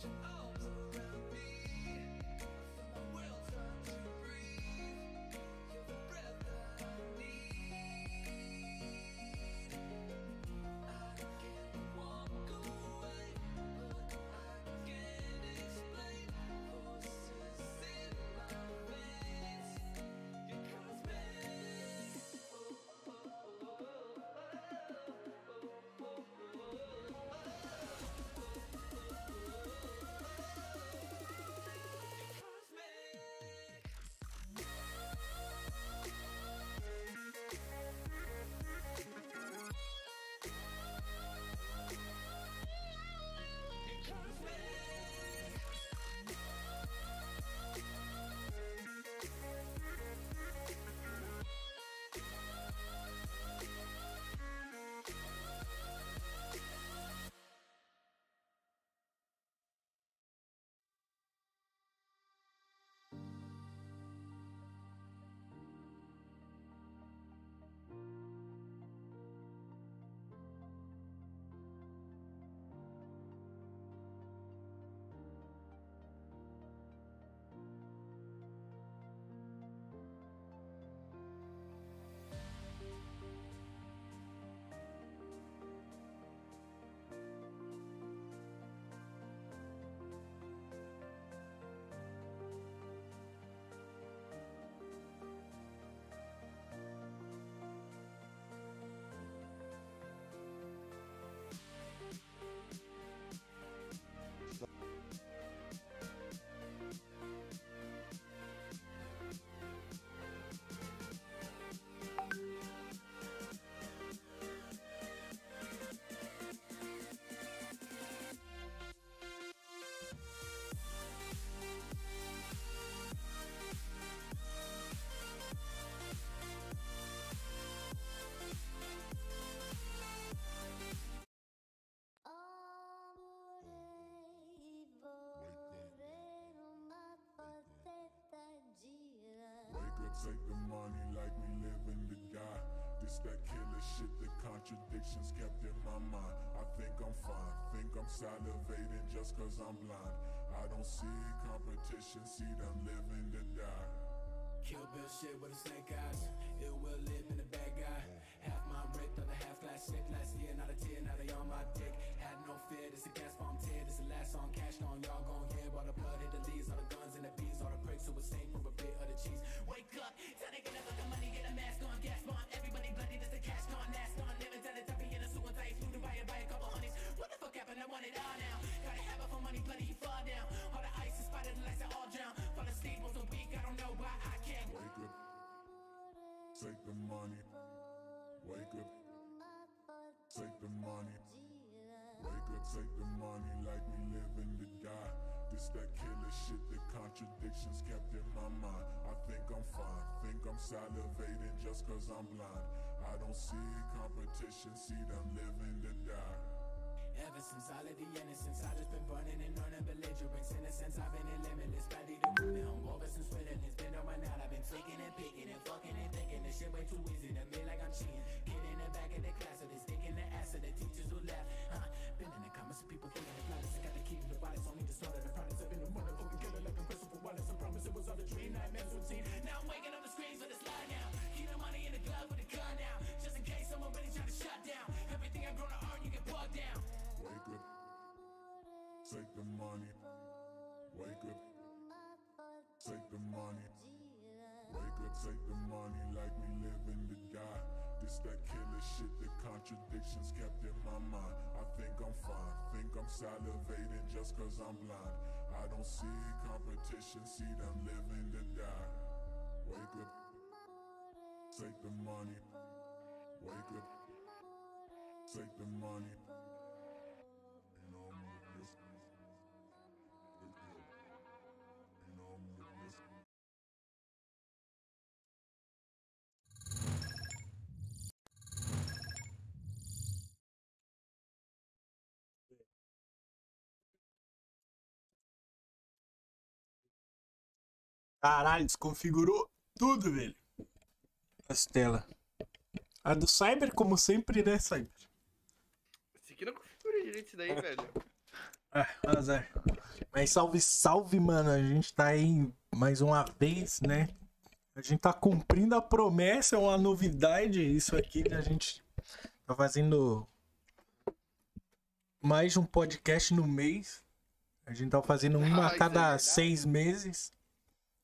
catch take the money like we living to die. This that killer shit, the contradictions kept in my mind. I think I'm fine, think I'm salivating just cause I'm blind. I don't see competition, see them living to die. Kill Bill shit with a snake eyes. Ill will live in the bad guy. Happened? I want it all now. Gotta have it for money, bloody, fall down. All the ice is spotted, the lights are all drown. Week, I don't know why I can't. Wake up, take the money. Wake up, take the money. Wake up, take the money like we living to die. This that killer shit, the contradictions kept in my mind. I think I'm fine, think I'm salivating just cause I'm blind. I don't see competition, see them living to die. Ever since all of the innocence, I just been burning and earning belligerence. In a sense, I've been in limitless. Ready to rip home over some Switzerland's been on my out. I've been flicking and picking and fucking and thinking this shit way too easy to me like I'm cheating. Get in the back of the class, so they stick in the ass of the teachers who laugh. Huh? Been in the comments, people thinking the flawless. I got the key to the violence, only of the products. I've been a motherfucking killer like a Christopher Wallace. I promise it was all a dream, nightmares routine. Now I'm waking up contradictions kept in my mind. I think I'm fine, think I'm salivating just cause I'm blind. I don't see competition, see them living to die. Wake up, take the money. Wake up, take the money. Caralho, desconfigurou tudo, velho. As telas. A do Cyber, como sempre, né, Cyber? Esse aqui não configura direito isso daí, velho. Ah, azar. Mas salve, salve, mano. A gente tá aí mais uma vez, né? A gente tá cumprindo a promessa, é uma novidade isso aqui, né? A gente tá fazendo mais um podcast no mês. A gente tá fazendo uma Ah, a isso é cada seis meses.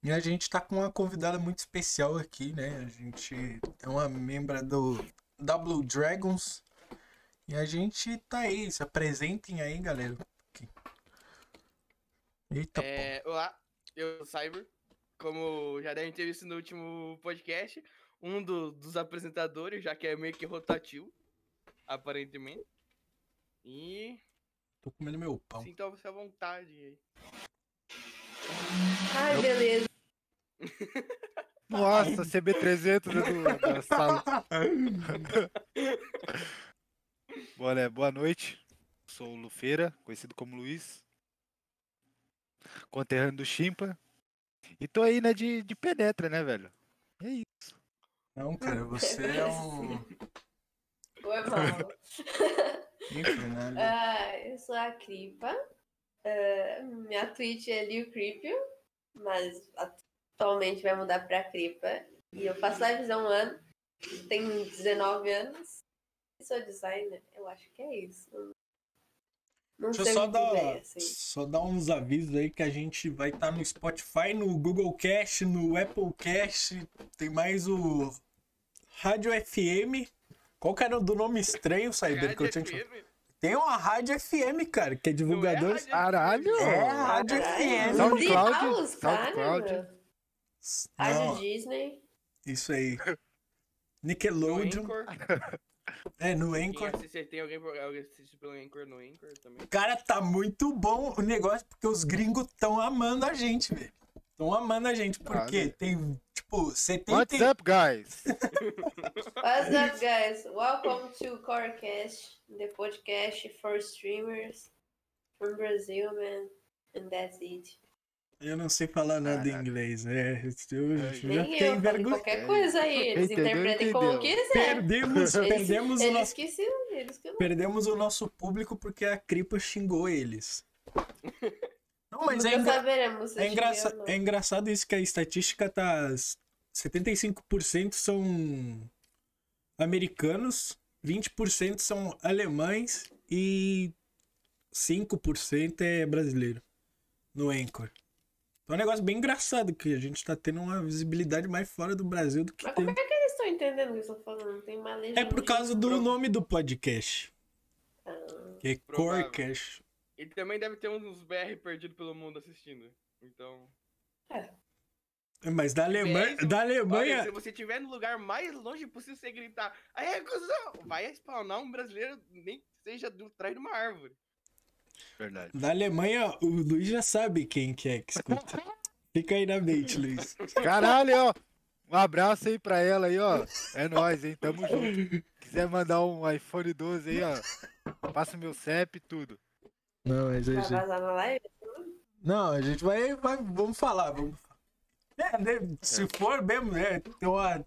E a gente tá com uma convidada muito especial aqui, né? A gente é uma membra do W Dragons. E a gente tá aí. Se apresentem aí, galera. Eita, pô. É, olá, eu sou o Cyber. Como já devem ter visto no último podcast, um do- dos apresentadores, já que é meio que rotativo, aparentemente. E Tô comendo meu pão. sintam-se à vontade aí. Ai, beleza. Nossa, CB300 é do, da sala. Boa, né? Boa noite. Sou o Lufeira, conhecido como Luiz. Conterrâneo do Chimpa. E tô aí, né, de, de penetra, né, velho? É isso. Não, cara, você é um. Enfim, né? Ah, eu sou a Cripa. Ah, minha Twitch é Liu Cripio, mas atualmente vai mudar pra Cripa. E eu faço lives há um ano. Tenho 19 anos. E sou designer. Eu acho que é isso. Não Deixa eu só dar, bem, assim. só dar uns avisos aí que a gente vai estar no Spotify, no Google Cast, no Apple Cast. Tem mais o Rádio FM. Qual que era o do nome estranho, Cyber? Que eu Rádio tinha que... FM? Tem uma Rádio FM, cara, que é divulgador. Rádio Caralho! É, Rádio Caralho, FM. SoundCloud, Deus, cara. SoundCloud. Rádio Não, Disney. isso aí. Nickelodeon. É, no Anchor. assiste, tem alguém, por- alguém assiste pelo Anchor no Anchor também? Cara, tá muito bom o negócio, porque os gringos tão amando a gente, velho. Tão amando a gente, porque Ah, né? tem, tipo, 70... What's up, guys? What's up, guys? Welcome to Corecast, the podcast for streamers from Brazil, man. And that's it. Eu não sei falar nada em Caraca. inglês, né? Eu É, já fale envergonhado. qualquer coisa aí. Eles Entendeu, interpretem como entendeu. quiser. Perdemos, Eles, perdemos, o eles nosso, que se eles que não. perdemos o nosso público porque a Cripa xingou eles. Não, mas é, Nunca engra- é, engraça- é engraçado isso que a estatística tá... 75% são americanos, 20% são alemães e 5% é brasileiro no Anchor. Então é um negócio bem engraçado que a gente tá tendo uma visibilidade mais fora do Brasil do que Mas tem. como é que eles estão entendendo o que eu estou falando? Tem uma legenda. É por causa do nome do podcast. Ah, Que é Provável. Corecast. E também deve ter uns BR perdidos pelo mundo assistindo. Então. Mas da Alemanha. Da Olha, Alemanha. se você estiver no lugar mais longe possível, você gritar. Aí, é, cuzão! Vai spawnar um brasileiro, nem que seja do, atrás de uma árvore. Verdade. Da Alemanha, o Luiz já sabe quem que é que escuta. Fica aí na mente, Luiz. Caralho, ó. Um abraço aí pra ela aí, ó. É nóis, hein? Tamo junto. Quiser mandar um iPhone 12 aí, ó. Passa meu CEP e tudo. Não, mas a vai gente. na live? Não, a gente vai. vai vamos falar. Vamos... É, né, se for mesmo, né? Tem uma,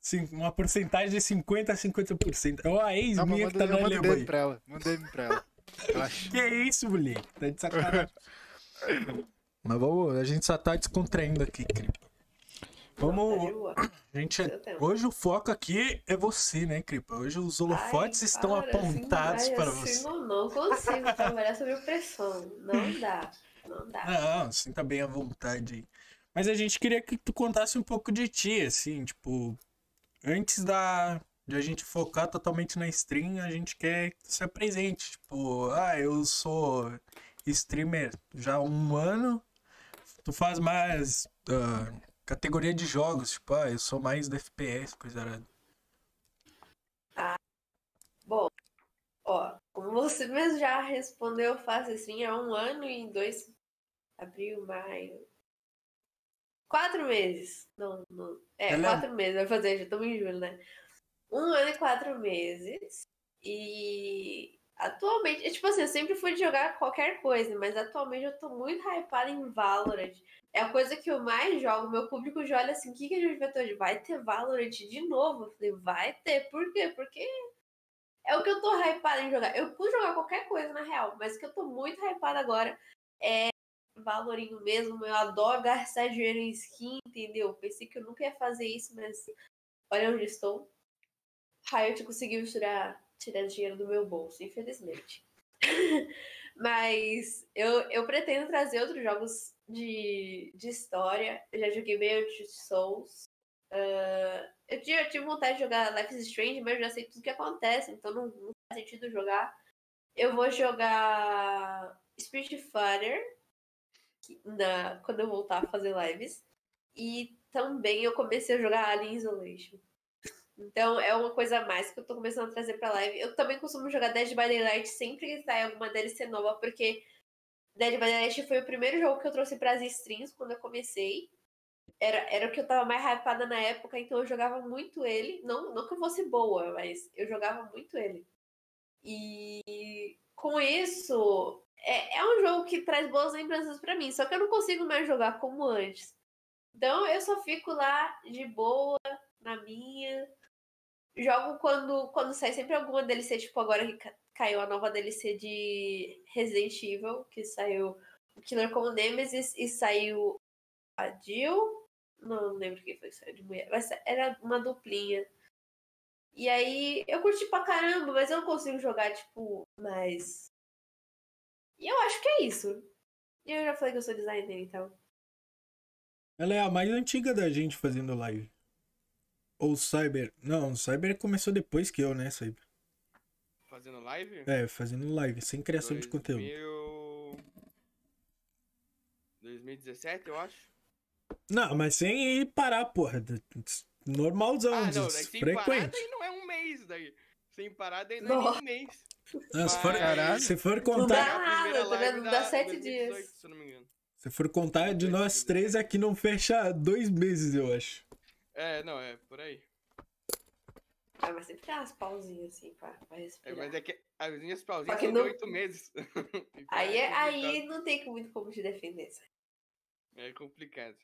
sim, uma porcentagem de 50% a 50%. É uma ex Não, minha que manda, tá na Alemanha. pra ela. Mandei pra ela. Relaxa. Que isso, moleque? Tá de sacanagem. Mas vamos, a gente só tá descontraindo aqui, Cripa. Tá Vamos. boa. A gente, tempo. hoje o foco aqui é você, né, Cripa? Hoje os holofotes Ai, estão para, apontados assim, para você. assim, Não, não consigo trabalhar sob pressão. Não dá. Não dá. Não, sinta bem à vontade aí. Mas a gente queria que tu contasse um pouco de ti, assim, tipo, antes da de a gente focar totalmente na stream, a gente quer que tu se apresente, tipo, ah, eu sou streamer já há um ano, tu faz mais ah, categoria de jogos, tipo, ah, eu sou mais do FPS, coisa arada. Bom, ó, como você mesmo já respondeu, eu faço assim há um ano e dois. Abril, maio. Quatro meses. Não, não. É, Ela é- quatro meses, vai fazer, já estamos em julho, né? Um ano e quatro meses. E atualmente, é tipo assim, eu sempre fui jogar qualquer coisa, mas atualmente eu tô muito hypada em Valorant. É a coisa que eu mais jogo. Meu público já olha assim: o que, que a gente vai ter hoje? Vai ter Valorant de novo? Eu falei: vai ter. Por quê? Porque é é o que eu tô hypada em jogar. Eu pude jogar qualquer coisa, na real, mas o que eu tô muito hypada agora é Valorinho mesmo. Eu adoro gastar dinheiro em skin, entendeu? Pensei que eu nunca ia fazer isso, mas olha onde estou. Riot conseguiu tirar, tirar dinheiro do meu bolso, infelizmente. mas eu, eu pretendo trazer outros jogos de, de história. Eu já joguei meio de Souls. Uh, eu, tinha, eu tive vontade de jogar Life is Strange, mas eu já sei tudo que acontece, então não, não faz sentido jogar. Eu vou jogar Spirit Fighter quando eu voltar a fazer lives. E também eu comecei a jogar Alien Isolation. Então é uma coisa a mais que eu tô começando a trazer pra live. Eu também costumo jogar Dead by Daylight sempre que sai alguma DLC nova, porque Dead by Daylight foi o primeiro jogo que eu trouxe pras streams quando eu comecei. Era, era o que eu tava mais hypada na época, então eu jogava muito ele. Não, não que eu fosse boa, mas eu jogava muito ele. E com isso, é, é um jogo que traz boas lembranças para mim, só que eu não consigo mais jogar como antes. Então eu só fico lá de boa, na minha. Jogo quando, quando sai sempre alguma DLC, tipo agora que caiu a nova DLC de Resident Evil, que saiu o Killer como Nemesis e saiu a Jill. Não lembro quem foi que saiu de mulher, mas era uma duplinha. E aí eu curti pra caramba, mas eu não consigo jogar, tipo, mais e eu acho que é isso. E eu já falei que eu sou designer, então. Ela é a mais antiga da gente fazendo live. Ou Cyber. Não, Cyber começou depois que eu, né, Cyber? Fazendo live? É, fazendo live, sem criação 2000... de conteúdo. 2017, eu acho. Não, mas sem parar, porra. Normalzão, ah, não, frequente. Sem parar, daí não é um mês daí. Sem parar, daí não é um mês. Ah, se, for, se for contar. Não dá nada, não dá sete dias. Se não. Se for contar de nós três, aqui não fecha dois meses, eu acho. É, não, é por aí. Ah, mas sempre tem umas pausinhas assim pra, pra respirar. É, mas é que as minhas pausinhas são não... oito meses. aí é, aí não tem muito como te defender. Sabe? É complicado.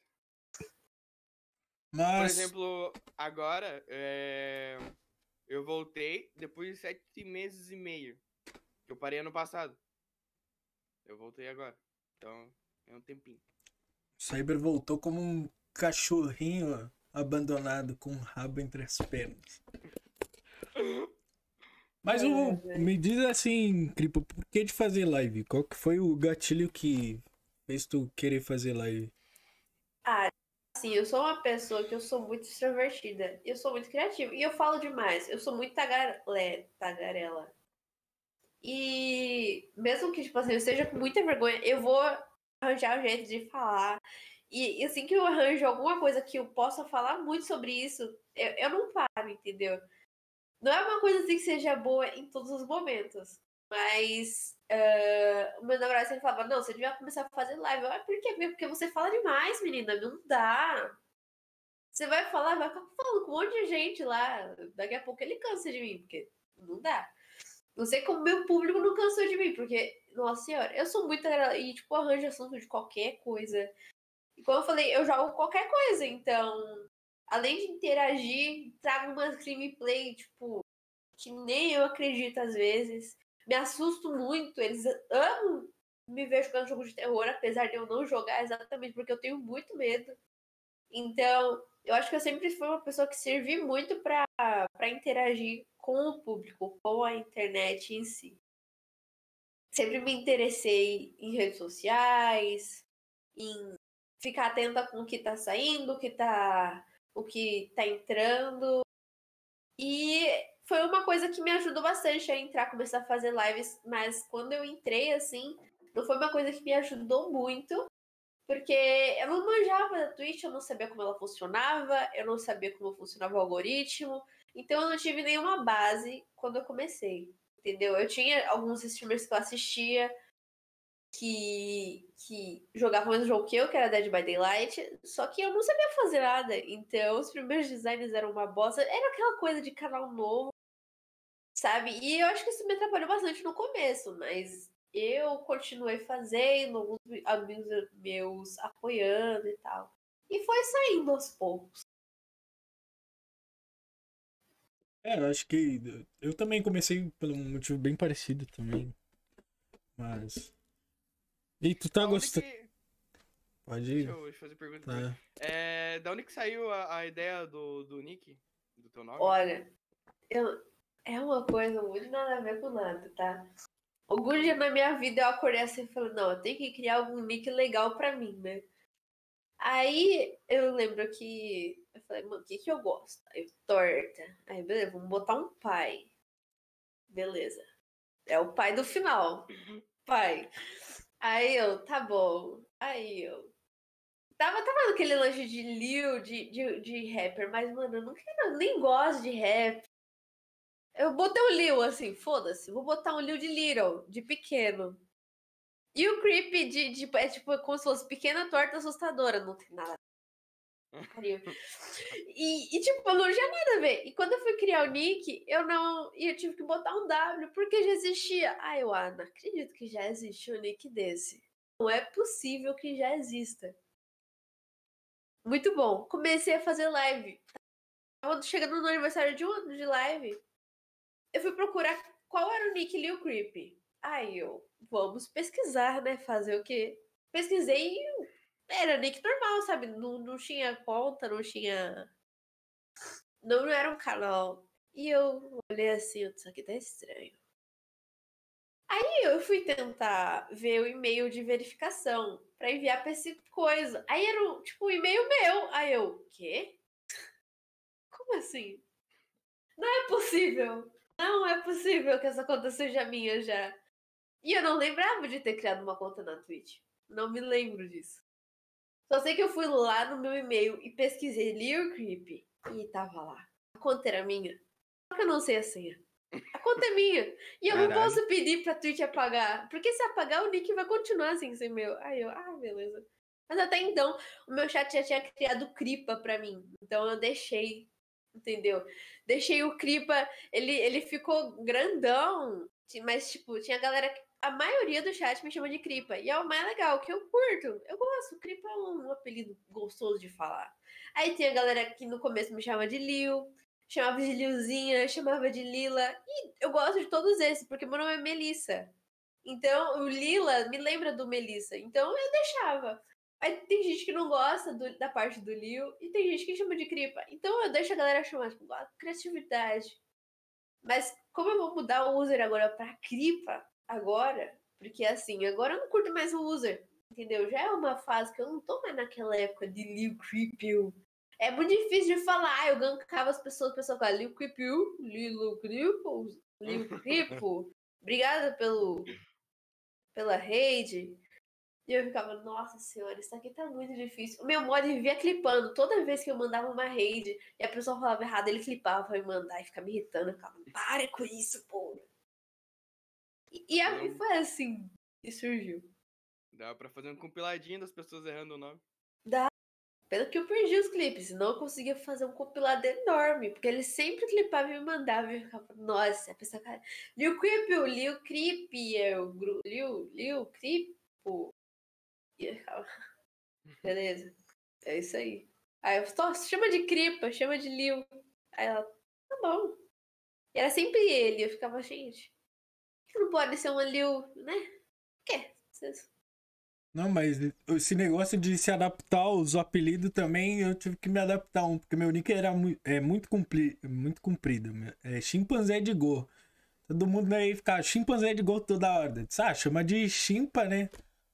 Mas... Por exemplo, agora, é... Eu voltei depois de sete meses e meio. Eu parei ano passado. Eu voltei agora. Então, é um tempinho. Cyber voltou como um cachorrinho abandonado com o rabo entre as pernas. Mas o, me diz assim, Cripo, por que de fazer live? Qual que foi o gatilho que fez tu querer fazer live? Ah, Assim, eu sou uma pessoa que eu sou muito extrovertida. Eu sou muito criativa. E eu falo demais. Eu sou muito tagarela. tagarela. E mesmo que, tipo assim, eu esteja com muita vergonha, eu vou arranjar um jeito de falar. E, e assim que eu arranjo alguma coisa que eu possa falar muito sobre isso, eu, eu não paro, entendeu? Não é uma coisa assim que seja boa em todos os momentos. Mas Uh, o meu namorado sempre falava, não, você devia começar a fazer live. Eu, ah, por quê? Porque você fala demais, menina, não dá. Você vai falar, vai ficar falando com um monte de gente lá. Daqui a pouco ele cansa de mim, porque não dá. Não sei como meu público não cansou de mim, porque, nossa senhora, eu sou muito. E, tipo, arranjo assunto de qualquer coisa. E como eu falei, eu jogo qualquer coisa, então. Além de interagir, trago umas gameplay, tipo, que nem eu acredito às vezes me assusto muito. Eles amam me ver jogando jogo de terror, apesar de eu não jogar exatamente porque eu tenho muito medo. Então, eu acho que eu sempre fui uma pessoa que servi muito para interagir com o público, com a internet em si. Sempre me interessei em redes sociais, em ficar atenta com o que tá saindo, o que tá, o que tá entrando. E foi uma coisa que me ajudou bastante a entrar, começar a fazer lives, mas quando eu entrei, assim, não foi uma coisa que me ajudou muito, porque eu não manjava da Twitch, eu não sabia como ela funcionava, eu não sabia como funcionava o algoritmo, então eu não tive nenhuma base quando eu comecei, entendeu? Eu tinha alguns streamers que eu assistia, que, que jogavam o mesmo jogo que eu, que era Dead by Daylight, só que eu não sabia fazer nada. Então, os primeiros designs eram uma bosta. Era aquela coisa de canal novo sabe? E eu acho que isso me atrapalhou bastante no começo, mas eu continuei fazendo, alguns amigos meus apoiando e tal. E foi saindo aos poucos. É, eu acho que eu também comecei por um motivo bem parecido também. Mas. E tu tá gostando. que- Pode Deixa ir. eu, deixa eu fazer pergunta. Tá. É, da onde que saiu a, a ideia do, do Nick? Do teu nome? Olha, eu, é uma coisa muito nada a ver com nada, tá? Algum dia na minha vida eu acordei assim e falei, não, eu tenho que criar algum nick legal pra mim, né? Aí eu lembro que eu falei, mano, o que que eu gosto? Aí, torta. Aí, beleza, vamos botar um pai. Beleza. É o pai do final. Pai. Aí eu, tá bom. Aí eu. Tava, tava naquele lanche de Lil, de, de, de rapper, mas, mano, eu não nem gosto de rap. Eu botei o Lil, assim, foda-se, vou botar um Lil de Little, de pequeno. E o Creep de, de- é tipo como se fosse pequena torta assustadora, não tem nada. E, e, tipo, não tinha nada a ver. E quando eu fui criar o nick, eu não. E eu tive que botar um W, porque já existia. Ah, eu não acredito que já existiu um nick desse. Não é possível que já exista. Muito bom. Comecei a fazer live. Tava chegando no aniversário de um ano de live. Eu fui procurar qual era o nick Lil Creep. Aí eu, vamos pesquisar, né? Fazer o quê? Pesquisei e era nick normal, sabe? Não, não tinha conta, não tinha. Não, não era um canal. E eu olhei assim, isso aqui tá estranho. Aí eu fui tentar ver o e-mail de verificação pra enviar pra esse coisa. Aí era tipo um e-mail meu. Aí eu, quê? Como assim? Não é possível. Não é possível que essa conta seja minha já. E eu não lembrava de ter criado uma conta na Twitch. Não me lembro disso. Só sei que eu fui lá no meu e-mail e pesquisei Lil Creep e tava lá. A conta era minha. Só que eu não sei a senha. A conta é minha. E eu não Caralho. posso pedir pra Twitch apagar. Porque se apagar, o nick vai continuar assim sem meu. Aí eu, ah, beleza. Mas até então, o meu chat já tinha criado Cripa pra mim. Então eu deixei. Entendeu? Deixei o Cripa. Ele, ele ficou grandão. Mas, tipo, tinha galera. que- A maioria do chat me chama de Cripa. E é o mais legal, que eu curto. Eu gosto. Cripa é um apelido gostoso de falar. Aí tem a galera que no começo me chama de Lil. Chamava de Lilzinha, chamava de Lila. E eu gosto de todos esses, porque meu nome é Melissa. Então, o Lila me lembra do Melissa. Então, eu deixava. Aí tem gente que não gosta do- da parte do Lil e tem gente que chama de Cripa. Então, eu deixo a galera chamar, tipo, ah, criatividade. Mas, como eu vou mudar o user agora pra Cripa, agora, porque assim, agora eu não curto mais o user. Entendeu? Já é uma fase que eu não tô mais naquela época de Lil Creepy. É muito difícil de falar. Eu gankava as pessoas, o pessoal fala Lil Creepy, Lil Creepy, Lil Creepy. Obrigada pelo, pela rede. E eu ficava, nossa senhora, isso aqui tá muito difícil. O meu mod vivia clipando. Toda vez que eu mandava uma raid e a pessoa falava errado, ele clipava me mandar e ficava me irritando. Eu ficava, para com isso, pô. E, a- e foi assim que surgiu. Dá pra fazer um compiladinho das pessoas errando o nome. Pena que eu perdi os clipes, senão eu conseguia fazer um compilado enorme, porque ele sempre clipava e me mandava e eu ficava, nossa, a pessoa, cara, Lil Creep, o Lil Creep, é o gru- Lil, Lil Creep, e eu ficava, beleza, é isso aí. Aí eu, "Tó, chama de Cripa, chama de Lil. Aí ela, tá bom. E era sempre ele, eu ficava, gente, não pode ser uma Lil, né? Por quê? Vocês- Não, mas esse negócio de se adaptar aos apelidos também, eu tive que me adaptar um, porque meu nick era mu é, muito, compli muito comprido. É chimpanzé de Go. Todo mundo aí ficava chimpanzé de Go toda hora. Ah, chama de chimpa, né?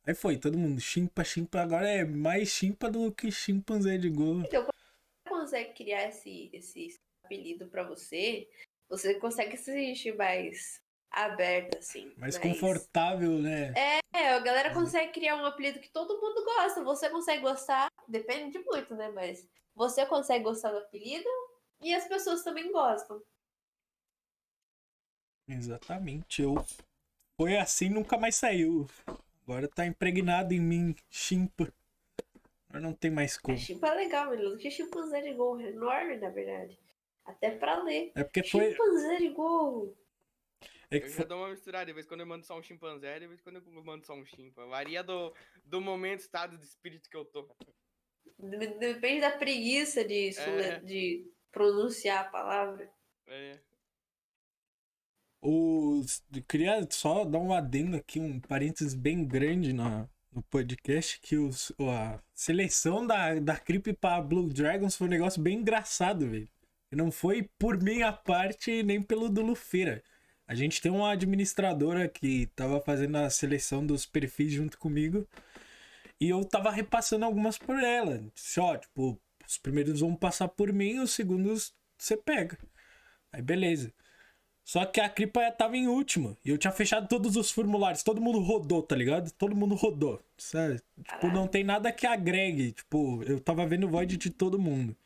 Aí foi, todo mundo chimpa, chimpa. Agora é mais chimpa do que chimpanzé de Go. Então, quando você consegue criar esse, esse apelido pra você, você consegue se sentir mais aberta, assim. Mais confortável, né? É, a galera consegue criar um apelido que todo mundo gosta. Você consegue gostar, depende de muito, né? Mas você consegue gostar do apelido e as pessoas também gostam. Exatamente. Eu... Foi assim, nunca mais saiu. Agora tá impregnado em mim, chimpa. Agora não tem mais como. chimpa é legal, menino. Que chimpanzé de gol? É enorme, na verdade. Até pra ler. É porque foi. Chimpanzé de gol. É que Eu já dou uma misturada, de vez quando eu mando só um chimpanzé, de vez quando eu mando só um chimpa. Varia do, do momento, estado de espírito que eu tô. Depende da preguiça de, É. de pronunciar a palavra. É. Os, eu queria só dar um adendo aqui, um parênteses bem grande na, no podcast, que os, a seleção da, da Creep pra Blue Dragons foi um negócio bem engraçado, velho. Não foi por minha parte nem pelo do Lufeira. A gente tem uma administradora que tava fazendo a seleção dos perfis junto comigo. E eu tava repassando algumas por ela. Só, tipo, os primeiros vão passar por mim, os segundos você pega. Aí beleza. Só que a Cripa tava em último. E eu tinha fechado todos os formulários. Todo mundo rodou, tá ligado? Todo mundo rodou. Sabe? Tipo, não tem nada que agregue. Tipo, eu tava vendo o void de todo mundo.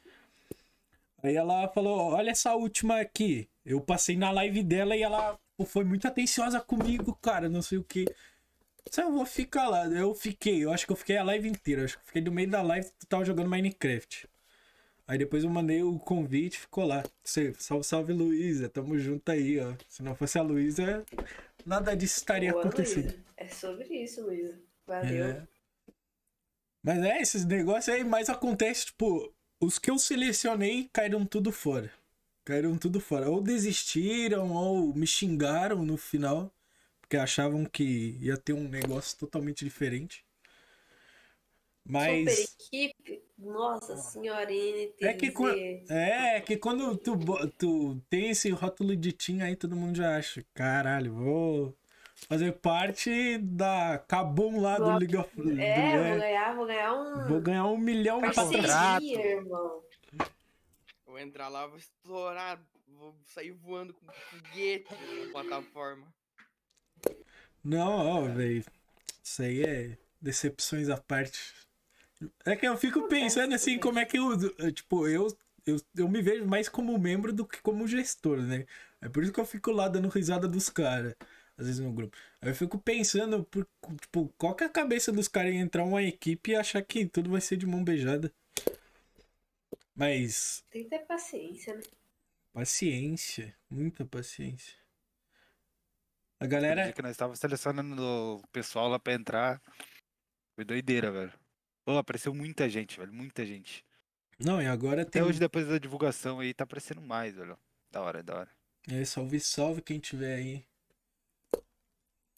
Aí ela falou: Olha essa última aqui. Eu passei na live dela e ela foi muito atenciosa comigo, cara. Não sei o que. Se eu vou ficar lá. Eu fiquei. Eu acho que eu fiquei a live inteira. Acho que eu fiquei no meio da live tu tava jogando Minecraft. Aí depois eu mandei o convite, ficou lá. Você, salve, salve Luísa, tamo junto aí, ó. Se não fosse a Luísa, nada disso estaria Boa, acontecendo. Luísa. É sobre isso, Luísa. Valeu. É. Mas é, esses negócios aí, mas acontece, tipo, os que eu selecionei caíram tudo fora. Caíram tudo fora. Ou desistiram, ou me xingaram no final, porque achavam que ia ter um negócio totalmente diferente. Mas. Super equipe. Nossa senhora, NTZ. É que, quan- é, que quando tu, tu tem esse rótulo de team aí, todo mundo já acha, caralho, vou fazer parte da Kabum lá do Vou- League of do- É, vou ganhar, vou ganhar um. vou ganhar um milhão. Parceria, irmão. Vou entrar lá, vou estourar, vou sair voando com foguete na plataforma. Não, ó, velho. Isso aí é decepções à parte. É que eu fico pensando assim, como é que eu. eu, Tipo, eu, eu, eu me vejo mais como membro do que como gestor, né? É por isso que eu fico lá dando risada dos caras, às vezes no grupo. Aí eu fico pensando, por, tipo, qual que é a cabeça dos caras em entrar uma equipe e achar que tudo vai ser de mão beijada. Mas, Tem que ter paciência, né? paciência, muita paciência. A galera. dia que nós estávamos selecionando o pessoal lá pra entrar, foi doideira, velho. Pô, apareceu muita gente, velho, muita gente. Não, e agora Até tem. hoje, depois da divulgação aí, tá aparecendo mais, velho. Da hora, da hora. É, salve, salve quem tiver aí.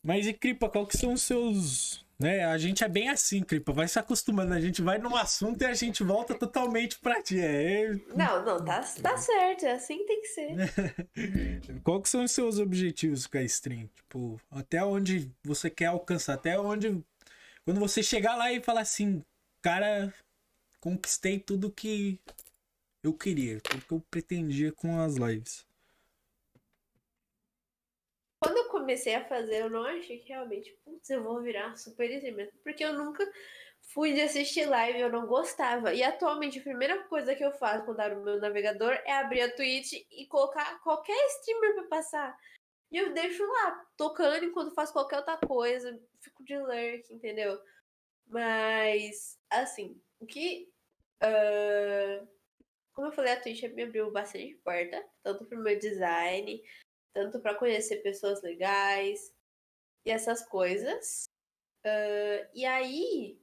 Mas e Cripa, qual que são os seus. Né? A gente é bem assim, Cripa. Vai se acostumando. A gente vai num assunto e a gente volta totalmente pra ti. É... Não, não, tá, tá certo. É assim que tem que ser. Qual que são os seus objetivos com a stream? Tipo, até onde você quer alcançar? Até onde. Quando você chegar lá e falar assim, cara, conquistei tudo que eu queria, tudo que eu pretendia com as lives. Quando eu comecei a fazer, eu não achei que realmente, putz, eu vou virar super streamer. Porque eu nunca fui de assistir live, eu não gostava. E atualmente a primeira coisa que eu faço quando abro meu navegador é abrir a Twitch e colocar qualquer streamer pra passar. E eu deixo lá, tocando enquanto faço qualquer outra coisa, fico de lurk, entendeu? Mas, assim, o que. ah, como eu falei, a Twitch me abriu bastante porta, tanto pro meu design, tanto para conhecer pessoas legais e essas coisas. Ah, e aí,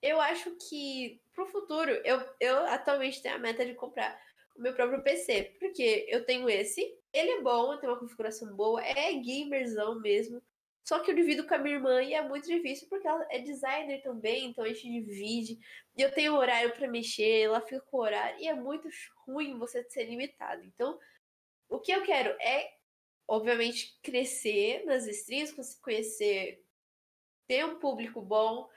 eu acho que pro futuro, eu, eu atualmente tenho a meta de comprar o meu próprio PC, porque eu tenho esse, ele é bom, tem uma configuração boa, é gamerzão mesmo. Só que eu divido com a minha irmã e é muito difícil porque ela é designer também, então a gente divide. E eu tenho horário para mexer, ela fica com horário e é muito ruim você ser limitado. Então, o que eu quero é obviamente, crescer nas streams, conhecer, ter um público bom,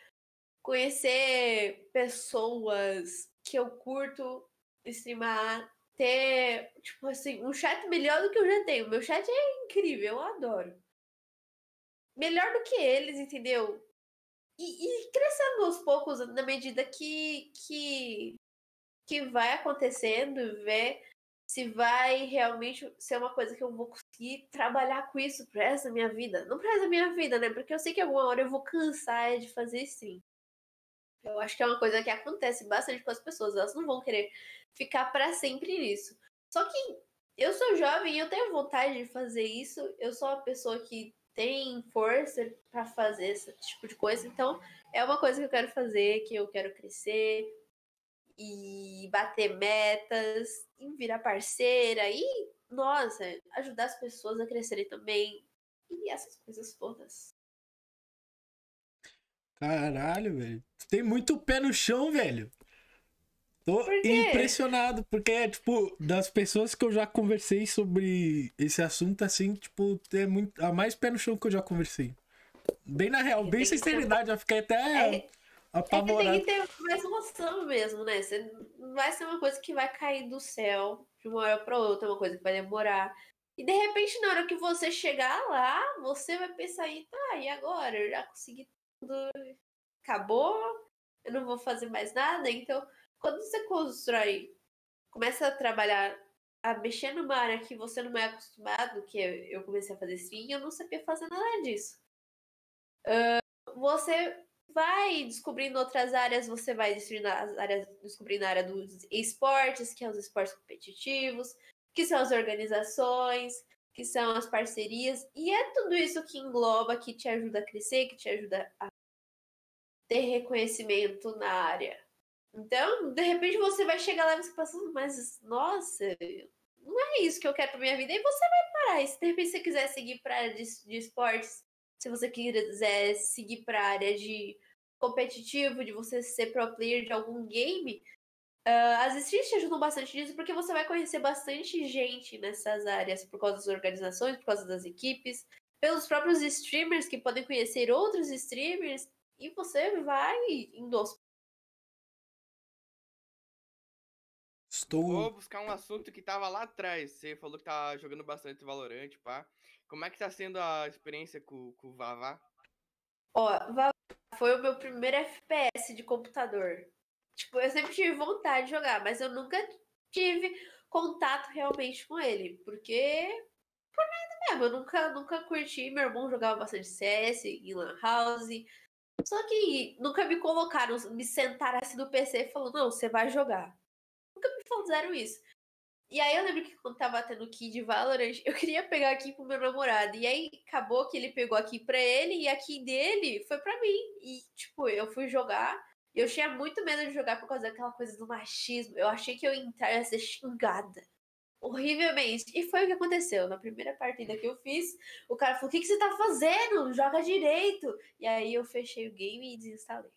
conhecer pessoas que eu curto streamar, ter, tipo assim, um chat melhor do que eu já tenho. Meu chat é incrível, eu adoro. Melhor do que eles, entendeu? E, e crescendo aos poucos, na medida que, que, que vai acontecendo, ver se vai realmente ser uma coisa que eu vou conseguir trabalhar com isso pro resto da minha vida. Não pro resto da minha vida, né? Porque eu sei que alguma hora eu vou cansar de fazer stream. Eu acho que é uma coisa que acontece bastante com as pessoas. Elas não vão querer ficar para sempre nisso. Só que eu sou jovem e eu tenho vontade de fazer isso. Eu sou uma pessoa que tem força para fazer esse tipo de coisa. Então, é uma coisa que eu quero fazer, que eu quero crescer e bater metas, e virar parceira e nossa, ajudar as pessoas a crescerem também. E essas coisas todas. Caralho, velho. Tu tem muito pé no chão, velho. Tô Por impressionado, porque é, tipo, das pessoas que eu já conversei sobre esse assunto, assim, tipo, tem muito. A mais pé no chão que eu já conversei. Bem na real, É, bem sinceridade, eu fiquei até É, É que apavorado. tem que ter mais noção mesmo, né? Você não vai ser uma coisa que vai cair do céu de uma hora para outra, uma coisa que vai demorar. E de repente, na hora que você chegar lá, você vai pensar aí, tá, e agora? Eu já consegui tudo, acabou, eu não vou fazer mais nada. Então, quando você constrói, começa a trabalhar, a mexer numa área que você não é acostumado, que eu comecei a fazer stream, eu não sabia fazer nada disso. Ah, você vai descobrindo outras áreas, você vai descobrindo as áreas, descobrindo a área dos esportes, que é os esportes competitivos, que são as organizações, que são as parcerias, e é tudo isso que engloba, que te ajuda a crescer, que te ajuda a ter reconhecimento na área. Então, de repente você vai chegar lá e você pensa, mas nossa, não é isso que eu quero pra minha vida, e você vai parar. E se de repente você quiser seguir pra área de, de esportes, se você quiser seguir pra área de competitivo, de você ser pro player de algum game, ah, as streams te ajudam bastante nisso, porque você vai conhecer bastante gente nessas áreas, por causa das organizações, por causa das equipes, pelos próprios streamers que podem conhecer outros streamers, e você vai indo aos Estou. Vou buscar um assunto que tava lá atrás. Você falou que tá jogando bastante Valorant, pá. Como é que tá sendo a experiência com, com o Vavá? Ó, Va- foi o meu primeiro FPS de computador. Tipo, eu sempre tive vontade de jogar, mas eu nunca tive contato realmente com ele. Porque. Por nada mesmo. Eu nunca, nunca curti. Meu irmão jogava bastante CS em Lan House. Só que nunca me colocaram, me sentaram assim no PC e falaram: não, você vai jogar. Nunca me fizeram isso. E aí eu lembro que quando tava tendo Kid Valorant, eu queria pegar aqui pro meu namorado. E aí acabou que ele pegou aqui pra ele e aqui dele foi pra mim. E, tipo, eu fui jogar. E eu tinha muito medo de jogar por causa daquela coisa do machismo. Eu achei que eu ia entrar e ia ser xingada. Horrivelmente. E foi o que aconteceu. Na primeira partida que eu fiz, o cara falou: O que, que você tá fazendo? Joga direito. E aí eu fechei o game e desinstalei.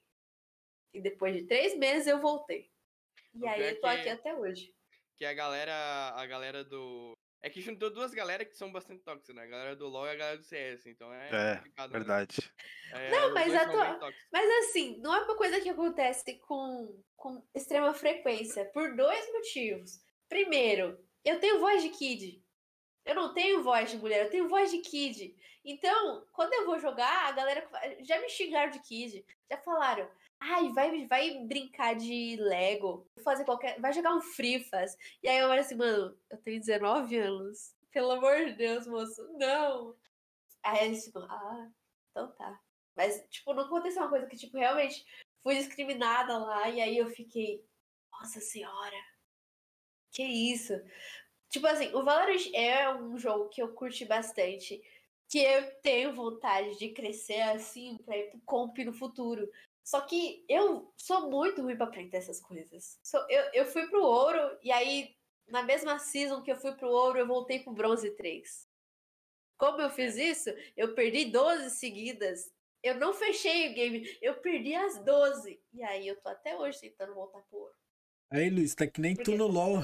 E depois de três meses eu voltei. E aí eu tô que- aqui até hoje. Que a galera. A galera do. É que juntou duas galera que são bastante tóxicas, né? A galera do LoL e a galera do CS. Então é. É, complicado, né? verdade. É, Não, mas dois a são tua- bem tóxicos. Mas assim, não é uma coisa que acontece com, com extrema frequência, por dois motivos. Primeiro, eu tenho voz de kid. Eu não tenho voz de mulher, eu tenho voz de kid. Então, quando eu vou jogar, a galera já me xingaram de kid. Já falaram, ai, vai, vai brincar de Lego, fazer qualquer. Vai jogar um Free Faz. E aí eu olho assim, mano, eu tenho 19 anos. Pelo amor de Deus, moço, não. Aí eles tipo, ah, então tá. Mas, tipo, não aconteceu uma coisa que, tipo, realmente fui discriminada lá e aí eu fiquei, nossa senhora, que isso? Tipo assim, o Valorant é um jogo que eu curti bastante, que eu tenho vontade de crescer assim pra ir pro comp no futuro. Só que eu sou muito ruim pra aprender essas coisas. Eu, eu fui pro ouro e aí, na mesma season que eu fui pro ouro, eu voltei pro bronze 3. Como eu fiz isso? Eu perdi 12 seguidas. Eu não fechei o game, eu perdi as 12. E aí eu tô até hoje tentando voltar pro ouro. Aí, Luiz, tá que nem Porque tu no LOL.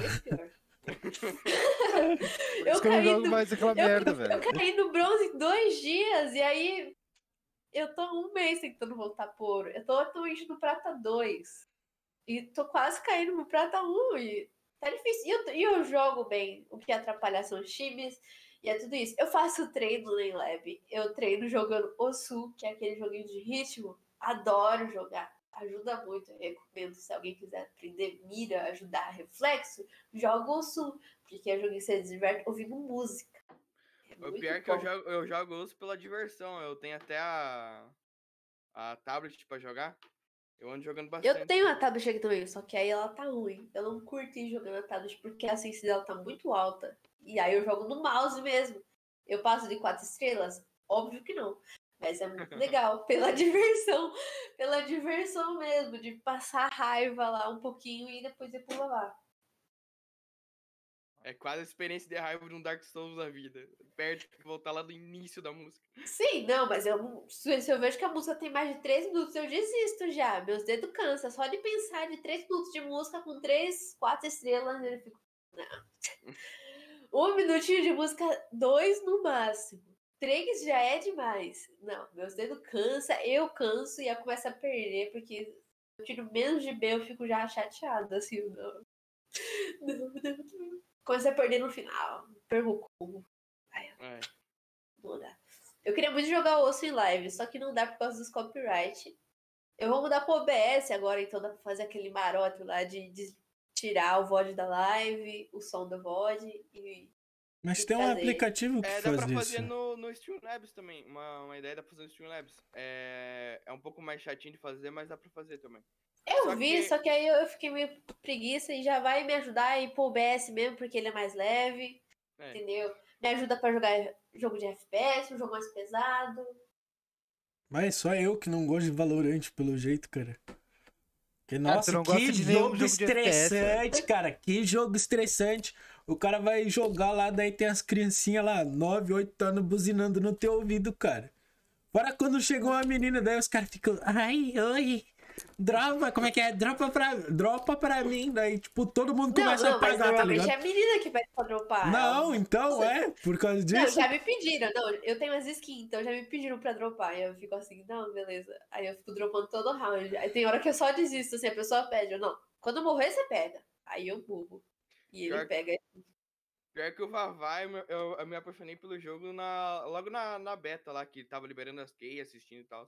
eu caí no- mais aquela eu- merda, velho. Eu caí no bronze em dois dias e aí eu tô um mês tentando voltar pro ouro. Eu tô atualmente no prata 2. E tô quase caindo no prata 1. E tá difícil. E eu, e eu jogo bem. O que atrapalha são os times. E é tudo isso. Eu faço treino no Lab. Eu treino jogando Osu, que é aquele joguinho de ritmo. Adoro jogar. Ajuda muito. Eu recomendo. Se alguém quiser aprender mira, ajudar reflexo, joga Osu. Porque é um joguinho que você diverte ouvindo música. É O pior é que eu jogo, eu jogo osso pela diversão. Eu tenho até a. A tablet pra jogar. Eu ando jogando bastante. Eu tenho a tablet aqui também, só que aí ela tá ruim. Eu não curti jogando a tablet porque a sensibilidade dela tá muito alta. E aí eu jogo no mouse mesmo. Eu passo de quatro estrelas? Óbvio que não. Mas é muito legal, pela diversão. Pela diversão mesmo, de passar raiva lá um pouquinho e depois ir pro lavar. É quase a experiência de raiva de um Dark Souls da vida. Perde que voltar lá do início da música. Sim, não, mas eu, se eu vejo que a música tem mais de 3 minutos, eu desisto já. Meus dedos cansam. Só de pensar de 3 minutos de música com 3, 4 estrelas, eu fico. Não. Um minutinho de música, dois no máximo. Três já é demais. Não, meus dedos cansam, eu canso e eu começo a perder, porque eu tiro menos de B, eu fico já chateada, assim, não. Não, não, não. Começo a perder no final. Perco o combo. É. Não dá. Eu queria muito jogar o osso em live, só que não dá por causa dos copyright. Eu vou mudar pro OBS agora, então dá pra fazer aquele maroto lá de, de tirar o VOD da live, o som do VOD e. Mas E tem um fazer. aplicativo que É, dá faz pra isso. fazer no, no Streamlabs também. Uma, uma ideia dá pra fazer no Streamlabs. É, é um pouco mais chatinho de fazer, mas dá pra fazer também. Eu Só vi, que- só que aí eu fiquei meio preguiça e já vai me ajudar a ir pro OBS mesmo, porque ele é mais leve, É. entendeu? Me ajuda pra jogar jogo de FPS, um jogo mais pesado. Mas só eu que não gosto de Valorant, pelo jeito, cara. Ah, tu nossa, gosta que jogo jogo estressante, cara. Que jogo estressante. O cara vai jogar lá, daí tem as criancinhas lá, 9, 8 anos, buzinando no teu ouvido, cara. Fora quando chegou uma menina, daí os caras ficam, ai, oi, dropa, como é que é? Dropa pra, dropa pra mim. Daí, tipo, todo mundo Não, começa não, a mas pagar, tá normalmente ligado? é a menina que pede pra dropar. Não, então, é, por causa Não, disso. já me pediram. Não, eu tenho as skins, então já me pediram pra dropar. E eu fico assim, não, beleza. Aí eu fico dropando todo round. Aí tem hora que eu só desisto, assim, a pessoa pede. Eu, não, quando eu morrer, você pega. Aí eu morro. E ele Pior- pega. Pior que o Vavá, eu, me- eu, eu me apaixonei pelo jogo na, logo na, na beta lá, que tava liberando as keys, assistindo e tal.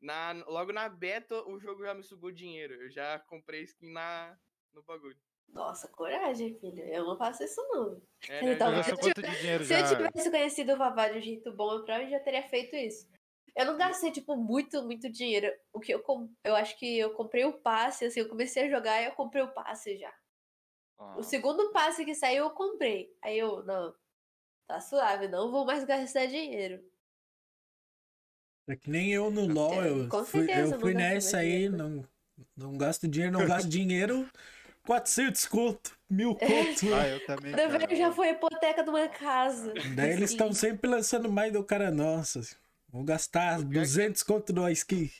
Na, logo na beta, o jogo já me sugou dinheiro. Eu já comprei skin na, no bagulho. Nossa, coragem, filho. Eu não faço isso, não. É, Ele né, já- Gastou quanto de dinheiro Se eu tivesse conhecido o Vavá de um jeito bom, eu provavelmente já teria feito isso. Eu não gastei, tipo, muito, muito dinheiro. O que eu com... Eu acho que eu comprei o passe, assim, eu comecei a jogar e eu comprei o passe já. Ah, O segundo passe que saiu, eu comprei. Aí eu, não, tá suave, não vou mais gastar dinheiro. É que nem eu no LoL, eu Com fui, certeza, eu fui nessa aí, dinheiro. não, não gasto dinheiro, não gasto dinheiro, 400 conto, mil conto. Ah, eu também. Quando eu já foi a hipoteca de uma casa. Daí eles estão sempre lançando mais do cara, nossa, vou gastar pior que- 200 conto no skin.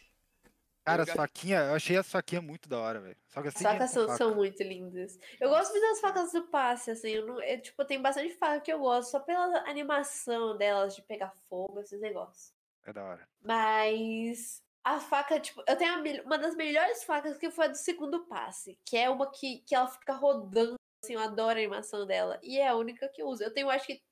Cara, Eu ga- a faquinha, eu achei a faquinha muito da hora, velho. Só que assim, As facas são, são muito lindas. Eu gosto muito das facas do passe, assim. Eu não, é, tipo, tem bastante faca que eu gosto, só pela animação delas de pegar fogo, esses negócios. É da hora. Mas a faca, tipo, eu tenho uma das melhores facas que foi a do segundo passe, que é uma que, que ela fica rodando, assim, eu adoro a animação dela. E é a única que eu uso. Eu tenho, acho que.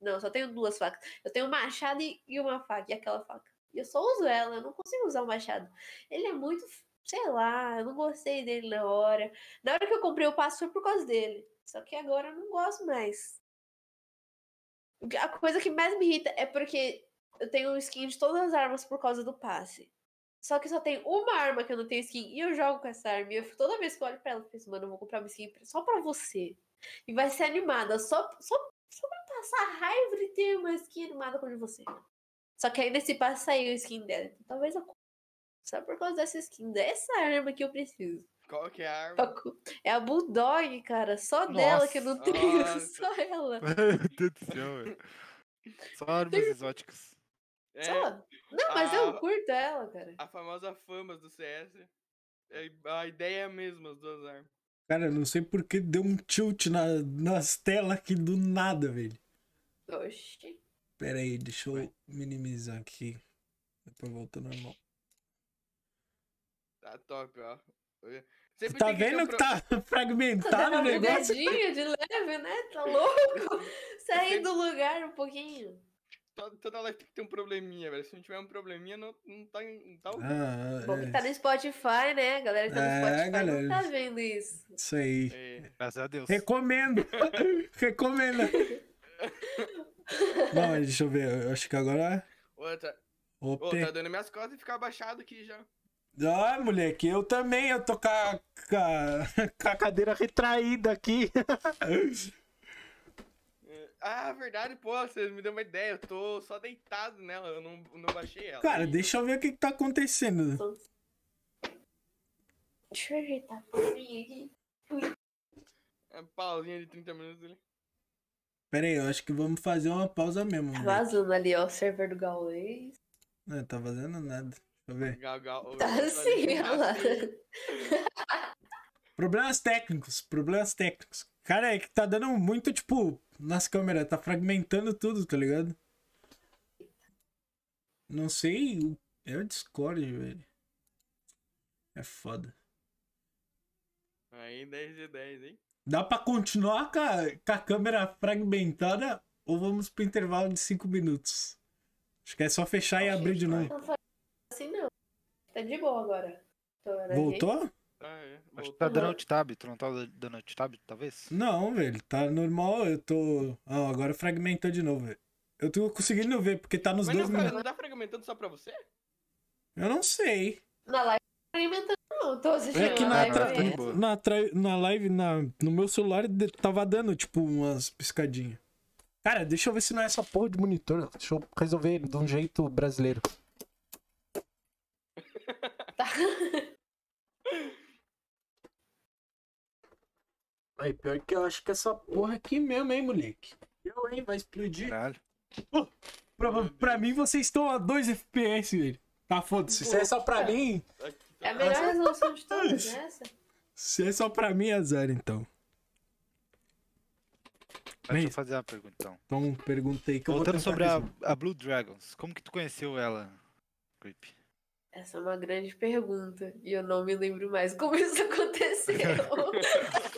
Não, só tenho duas facas. Eu tenho um machado e, uma faca, e aquela faca. E eu só uso ela, eu não consigo usar o machado. Ele é muito, sei lá, eu não gostei dele na hora. Na hora que eu comprei o passe foi por causa dele. Só que agora eu não gosto mais. A coisa que mais me irrita é porque eu tenho skin de todas as armas por causa do passe. Só que só tem uma arma que eu não tenho skin e eu jogo com essa arma. E eu, toda vez que eu olho pra ela, eu penso, mano, eu vou comprar uma skin só pra você. E vai ser animada, só, só, só pra passar raiva de ter uma skin animada como de você. Só que aí nesse passe saiu a skin dela. Então talvez eu. Só por causa dessa skin, dessa arma que eu preciso. Qual que é a arma? É a Bulldog, cara. Só dela que eu não tenho. Nossa. Só ela. Meu Deus do céu, velho. Só armas exóticas. É. Não, mas eu a- curto ela, cara. a famosa famas do CS. É, A ideia é a mesma, as duas armas. Cara, não sei por que deu um tilt na, nas telas aqui do nada, velho. Oxi. Pera aí, deixa eu minimizar aqui. Depois volta normal. Tá top, ó. Você Sempre tá um vendo que pro- tá fragmentado o negócio? Bugadinho de leve, né? Tá louco? Sair do lugar um pouquinho. Toda, toda live tem que ter um probleminha, velho. Se não tiver um probleminha, não, não tá, não tá ouvindo. Ah, Bom, que é, tá no Spotify, né? A galera que tá no É, Spotify galera. não tá vendo isso. isso aí. É, Graças a Deus. Recomendo! Recomendo! Mas deixa eu ver. Eu acho que agora. outra. Ô, Opa! tá dando minhas costas e ficar abaixado aqui já. Ah, moleque, eu também. Eu tô com a, com a, com a cadeira retraída aqui. É, Ah, verdade, pô, você me deu uma ideia. Eu tô só deitado nela, eu não, não baixei ela. Cara, deixa eu ver o que, que tá acontecendo. Deixa eu ajeitar a aqui. É pausinha de 30 minutos ali. Pera aí, eu acho que vamos fazer uma pausa mesmo. Tá vazando ali, ó, o server do Gaules. Não, tá fazendo nada. Deixa eu ver. Gal, gal, Tá assim, olha lá. Problemas técnicos, problemas técnicos. Cara, é que tá dando muito, tipo, nas câmeras, tá fragmentando tudo, tá ligado? Não sei, o- é o Discord, velho. É foda. Aí 10 de 10, hein? Dá pra continuar com a, com a câmera fragmentada ou vamos pro intervalo de 5 minutos? Acho que é só fechar e abrir de novo. Não faz assim, não. Tá de boa agora. Tô vendo aqui. Voltou? Ah, é. Acho que tá dando alt tab. Tu não tá dando alt tab, talvez? Não, velho, tá normal, eu tô... Ah, agora fragmentou de novo, velho. Eu tô conseguindo ver, porque tá nos Mas dois não, cara, minutos. não tá fragmentando só pra você? Eu não sei. Na live não tô experimentando, não. Tô assistindo É que na, live tá mesmo. boa. na, tra- na live, na, no meu celular, tava dando, tipo, umas piscadinhas. Cara, deixa eu ver se não é essa porra de monitor. Deixa eu resolver de um jeito brasileiro. Tá. Aí, pior que eu acho que essa porra aqui mesmo, hein, moleque. Eu, hein, vai explodir. Caralho. Pra, pra mim, vocês estão a 2 FPS, velho. Tá, foda-se. Se é só pra mim, Aqui, É a melhor resolução de todas? Essa. se é só pra mim, é zero, então. Deixa eu fazer uma pergunta então. Então, perguntei que eu vou Voltando sobre a, a Blue Dragons, como que tu conheceu ela, Creep? Essa é uma grande pergunta. E eu não me lembro mais como isso aconteceu.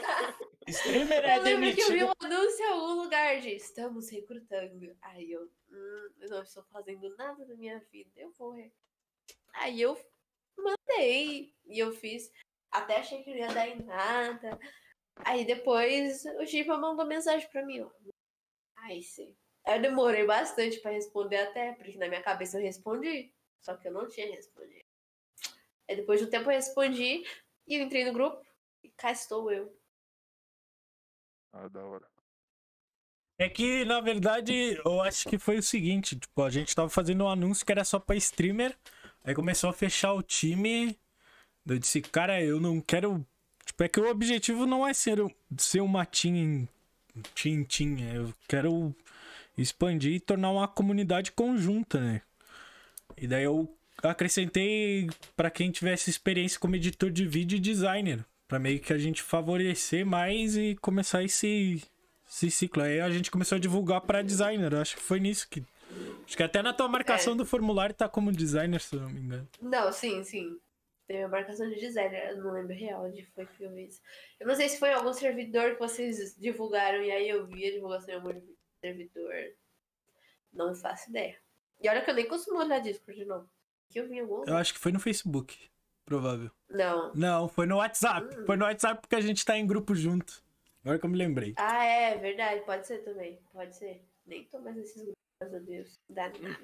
Streamer eu lembro que eu vi um anúncio em algum lugar de estamos recrutando. Aí eu, hum, eu não estou fazendo nada da minha vida. Eu vou. re-". Aí eu mandei. E eu fiz. Até achei que não ia dar em nada. Aí depois o Giba mandou mensagem pra mim, ó. Aí sim. Aí eu demorei bastante pra responder até, porque na minha cabeça eu respondi. Só que eu não tinha respondido. Aí depois de um tempo eu respondi e eu entrei no grupo e cá estou eu. Ah, da hora. É que, na verdade, eu acho que foi o seguinte, tipo, a gente tava fazendo um anúncio que era só pra streamer, aí começou a fechar o time, eu disse, cara, eu não quero... Tipo, é que o objetivo não é ser, ser uma team, team, team, é, eu quero expandir e tornar uma comunidade conjunta, né? E daí eu acrescentei pra quem tivesse experiência como editor de vídeo e designer, pra meio que a gente favorecer mais e começar esse esse ciclo. Aí a gente começou a divulgar pra designer. Eu acho que foi nisso que. Acho que até na tua marcação É. do formulário tá como designer, se eu não me engano. Não, sim, sim. Tem a marcação de designer, eu não lembro real onde foi que eu vi isso. Eu não sei se foi em algum servidor que vocês divulgaram e aí eu vi a divulgação em algum servidor. Não faço ideia. E olha que eu nem costumo olhar Discord, não. Que eu vi em algum Eu acho que foi no Facebook. Provável. Não. Não, foi no WhatsApp. Hum. Foi no WhatsApp porque a gente tá em grupo junto. Agora que eu me lembrei. Ah, é, verdade. Pode ser também. Pode ser. Nem tô mais nesses grupos, graças a Deus. Dá nada.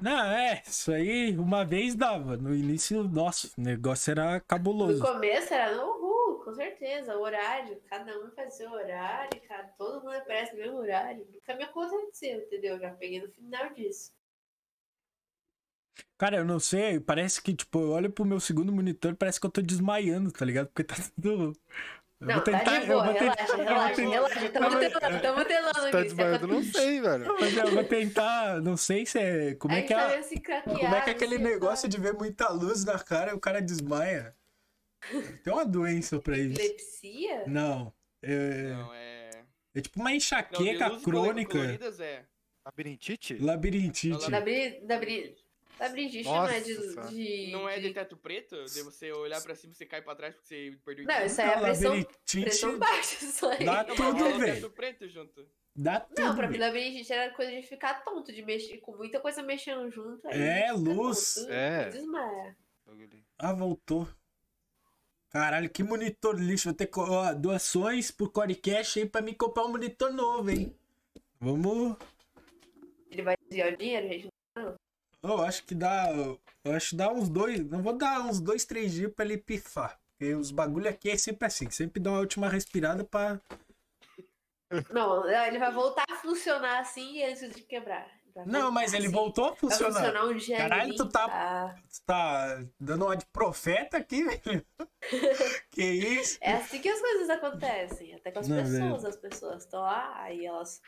Não, é, isso aí uma vez dava. No início, nossa, o negócio era No cabuloso. começo era no uhul, com certeza. O horário, cada um faz seu horário, cada, todo mundo aparece no mesmo horário. Nunca me aconteceu, entendeu? Já peguei no final disso. Cara, eu não sei, parece que, tipo, eu olho pro meu segundo monitor, parece que eu tô desmaiando, tá ligado? Porque tá tudo. Eu Não, vou tá tentar, de eu boa, vou relaxa, tentar, eu vou relaxa, tentar- relaxa. Tamo telando, tamo telando Tá tá desmaiando? Não sei, velho. Mas eu vou tentar, não sei se é. Como é que tá é. craqueado. Como é que é aquele negócio sabe? de ver muita luz na cara e o cara desmaia? Tem uma doença pra isso. Epilepsia? Não. É, Não, é. é tipo uma Não, de enxaqueca luzes crônica. coloridas é. Labirintite? Labirintite. Da Brigitte não é de... De... Não é de- teto preto? De você olhar pra cima e você cai pra trás porque você perdeu o Não, isso aí é pressão, labirintite pressão baixa, isso aí. dá Não, tudo, velho. teto preto junto. Dá tudo. Não, pra mim, labirintite era coisa de ficar tonto, de mexer com muita coisa mexendo junto. aí É, luz. tonto, É. Desmaia. Ah, voltou. Caralho, que monitor lixo. Vou ter que. Ó, doações por Corecash aí pra me comprar um monitor novo, hein? Vamos. Ele vai desviar o dinheiro, gente. Eu acho que dá. Eu acho que dá uns dois. Não vou dar uns dois, três dias pra ele pifar. Porque os bagulho aqui é sempre assim. Sempre dá uma última respirada pra. Não, ele vai voltar a funcionar assim antes de quebrar. Vai Não, mas ele sim. voltou a Vai funcionar. funcionar um dia Caralho, tu tá- tá? Tu tá dando uma de profeta aqui, velho? que isso? É assim que as coisas acontecem, até com as Não, pessoas. As pessoas estão lá, aí elas,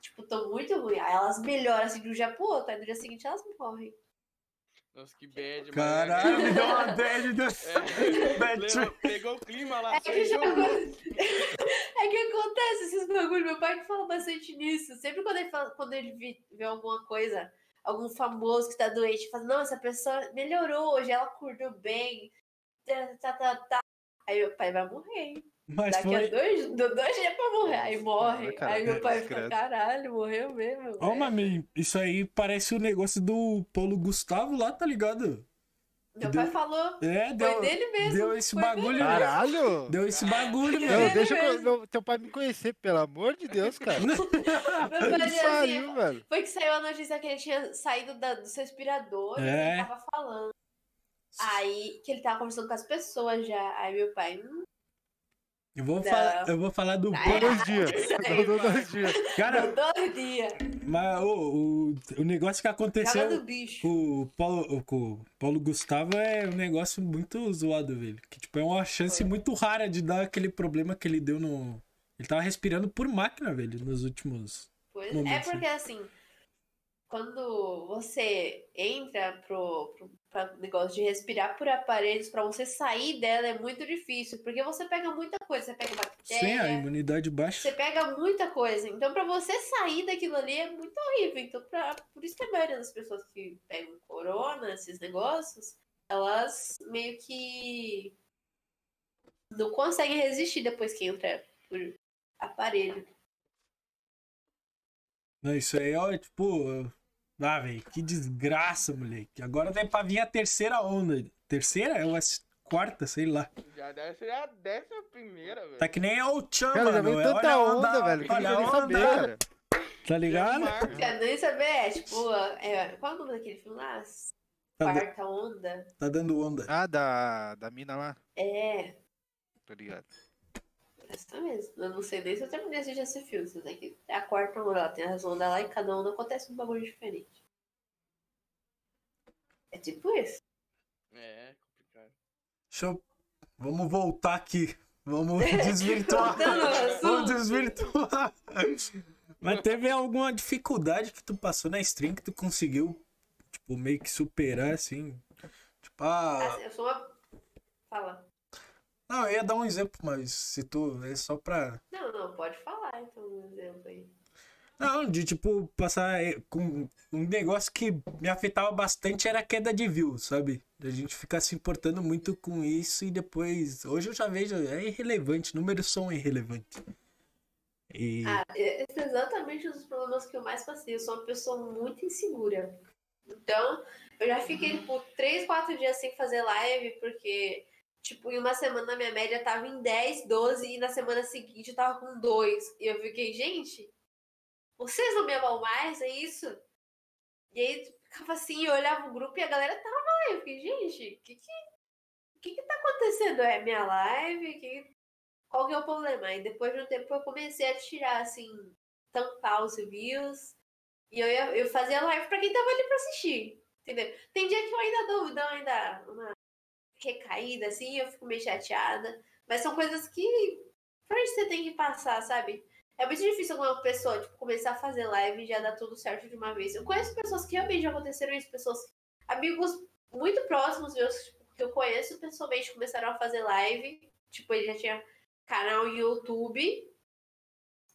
tipo, estão muito ruins. Aí elas melhoram assim de um dia pro outro, aí no dia seguinte elas morrem. Nossa, que bad, mano. Caralho, me deu uma bad do... É, Bad pegou o clima lá. É que, já... é que acontece esses bagulho. Meu pai que fala bastante nisso. Sempre quando ele, fala, quando ele vê, vê alguma coisa, algum famoso que tá doente, fala, não, essa pessoa melhorou hoje, ela acordou bem. Tá, tá, tá, tá. Aí meu pai vai morrer. Mas Daqui a foi... dois, do- dois dias pra morrer. Aí morre. cara, aí meu pai fica, caralho, morreu mesmo. Ó, velho." mami, isso aí parece o negócio do Paulo Gustavo lá, tá ligado? Meu deu- pai falou. É, Foi deu, dele mesmo. deu esse foi bagulho. dele Caralho! Deu esse bagulho, Ele Não, deixa eu, não, teu pai me conhecer, pelo amor de Deus, cara. Meu pai Que dizia pariu, assim, velho. foi que saiu a notícia que ele tinha saído da, dos respiradores É. e ele tava falando. Aí, que ele tava conversando com as pessoas já. Aí meu pai, hum, Eu vou, falar, eu vou falar do Paulo. dois dias. Aí, mano. dois dias. Cara, dois dias. mas o, o, o negócio que aconteceu do bicho. o Paulo, o Paulo Gustavo é um negócio muito zoado, velho. Que, tipo, é uma chance Foi. muito rara de dar aquele problema que ele deu no. Ele tava respirando por máquina, velho, nos últimos. Pois Momento, é porque assim, quando você entra pro, pro negócio de respirar por aparelhos, pra você sair dela é muito difícil, porque você pega muita coisa, você pega Sem a bactéria, imunidade baixa. você pega muita coisa. Então, pra você sair daquilo ali é muito horrível. Então, pra, por isso que a maioria das pessoas que pegam corona, esses negócios, elas meio que não conseguem resistir depois que entra por aparelho. Isso aí, ó, tipo. Ah, velho, que desgraça, moleque. Agora deve pra vir a terceira onda. Terceira? É uma quarta, sei lá. Já deve ser a décima primeira, velho. Tá que nem a Chan, Cara, já mano. veio É, tanta olha a onda, velho, que olha a saber, onda, cara. Tá ligado? Quer nem saber, é tipo, é, qual é o nome daquele filme lá? Tá, Quarta onda. tá dando onda. Ah, da, da mina lá? É, Tô ligado. Essa mesmo. Eu não sei nem se eu terminei de assistir esse filme. Isso daqui é a quarta onda, ela tem as ondas lá e cada onda acontece um bagulho diferente. É tipo isso. É, complicado. Deixa eu. Vamos voltar aqui. Vamos desvirtuar. Vamos desvirtuar. Mas teve alguma dificuldade que tu passou na stream que tu conseguiu, tipo, meio que superar, assim? Tipo, ah. Assim, eu sou uma. Fala. Não, eu ia dar um exemplo, mas se tu. É só pra. Não, não, pode falar então um exemplo aí. Não, de tipo, passar com um negócio que me afetava bastante era a queda de view, sabe? A gente ficar se importando muito com isso e depois. Hoje eu já vejo, é irrelevante, números são irrelevantes. E. Ah, esse é exatamente um dos problemas que eu mais passei. Eu sou uma pessoa muito insegura. Então, eu já fiquei, tipo, três, quatro dias sem fazer live, porque, tipo, em uma semana minha média tava em 10, 12, e na semana seguinte eu tava com 2. E eu fiquei, gente, vocês não me amam mais, é isso? E aí ficava assim, eu olhava o grupo e a galera tava lá. Eu fiquei, gente, o que que, que que tá acontecendo? É minha live? Que, qual que é o problema? Aí depois de um tempo eu comecei a tirar, assim, tampar os views. E eu, ia, eu fazia live pra quem tava ali pra assistir. Entendeu? Tem dia que eu ainda dou, dou ainda uma recaída, assim, eu fico meio chateada. Mas são coisas que pra onde você tem que passar, sabe? É muito difícil alguma pessoa, tipo, começar a fazer live e já dar tudo certo de uma vez. Eu conheço pessoas que realmente já aconteceram isso, pessoas, amigos muito próximos meus, tipo, que eu conheço pessoalmente, começaram a fazer live. Tipo, ele já tinha canal no YouTube.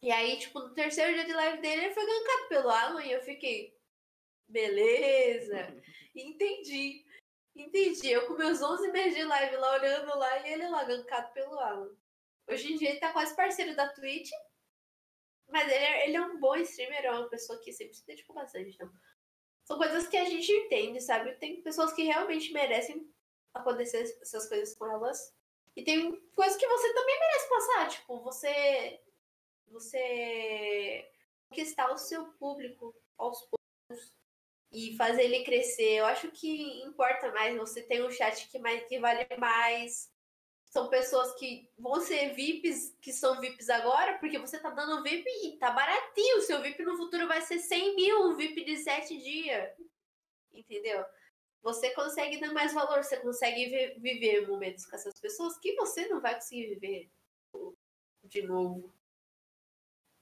E aí, tipo, no terceiro dia de live dele, ele foi gankado pelo Alan e eu fiquei, beleza, entendi. Entendi. Eu com meus 11 meses de live lá, olhando lá, e ele lá gankado pelo Alan. Hoje em dia ele tá quase parceiro da Twitch. Mas ele é, ele é um bom streamer, é uma pessoa que sempre se dedicou bastante. Então, são coisas que a gente entende, sabe? Tem pessoas que realmente merecem acontecer essas coisas com elas. E tem coisas que você também merece passar. Tipo, você. Você conquistar o seu público aos poucos e fazer ele crescer. Eu acho que importa mais. Você tem um chat que, mais, que vale mais. são pessoas que vão ser VIPs, que são VIPs agora, porque você tá dando VIP e tá baratinho. O seu VIP no futuro vai ser 100 mil, um VIP de 7 dias. Entendeu? Você consegue dar mais valor, você consegue vi- viver momentos com essas pessoas que você não vai conseguir viver de novo.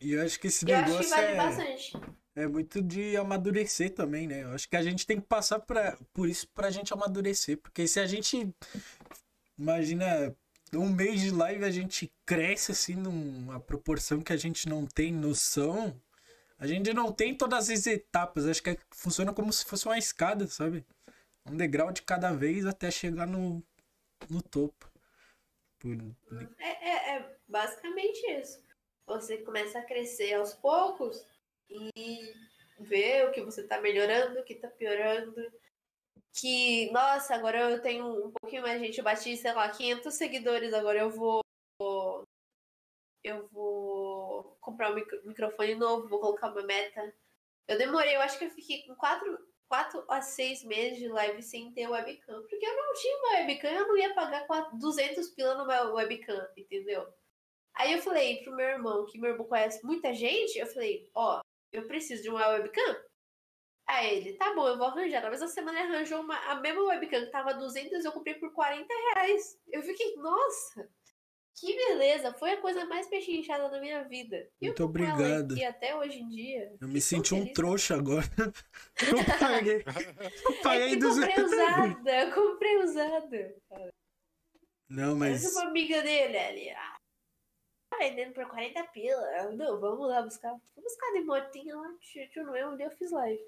E eu acho que esse E eu acho que negócio vale é, bastante. É muito de amadurecer também, né? Eu acho que a gente tem que passar pra, por isso pra gente amadurecer. Porque se a gente. Imagina, um mês de live a gente cresce assim numa proporção que a gente não tem noção. A gente não tem todas as etapas. Acho que funciona como se fosse uma escada, sabe? Um degrau de cada vez até chegar no, no topo. Por- É, é- é basicamente isso. Você começa a crescer aos poucos e ver o que você tá melhorando, o que tá piorando. Que, nossa, agora eu tenho um pouquinho mais gente. Eu bati, sei lá, 500 seguidores. Agora eu vou. Eu vou comprar um micro- microfone novo, vou colocar uma meta. Eu demorei, eu acho que eu fiquei com 4, quatro a 6 meses de live sem ter webcam. Porque eu não tinha uma webcam, eu não ia pagar quatro- 200 pila numa webcam, entendeu? Aí eu falei pro meu irmão, que meu irmão conhece muita gente, eu falei, ó, eu preciso de uma webcam. Aí ele, tá bom, eu vou arranjar. Na mesma semana ele arranjou uma, a mesma webcam que tava 200, eu comprei por 40 reais. Eu fiquei, nossa, que beleza, foi a coisa mais pechinchada da minha vida. E Muito obrigado. aqui até hoje em dia. Eu me senti um trouxa agora. Eu paguei. Eu É paguei dos. comprei usada, eu comprei usada. Não, Mas mas. uma amiga dele ali, ah, vendendo por 40 pila. Eu, não, vamos lá buscar. Fui buscar de motinha lá, tio, Noel, um dia eu fiz live.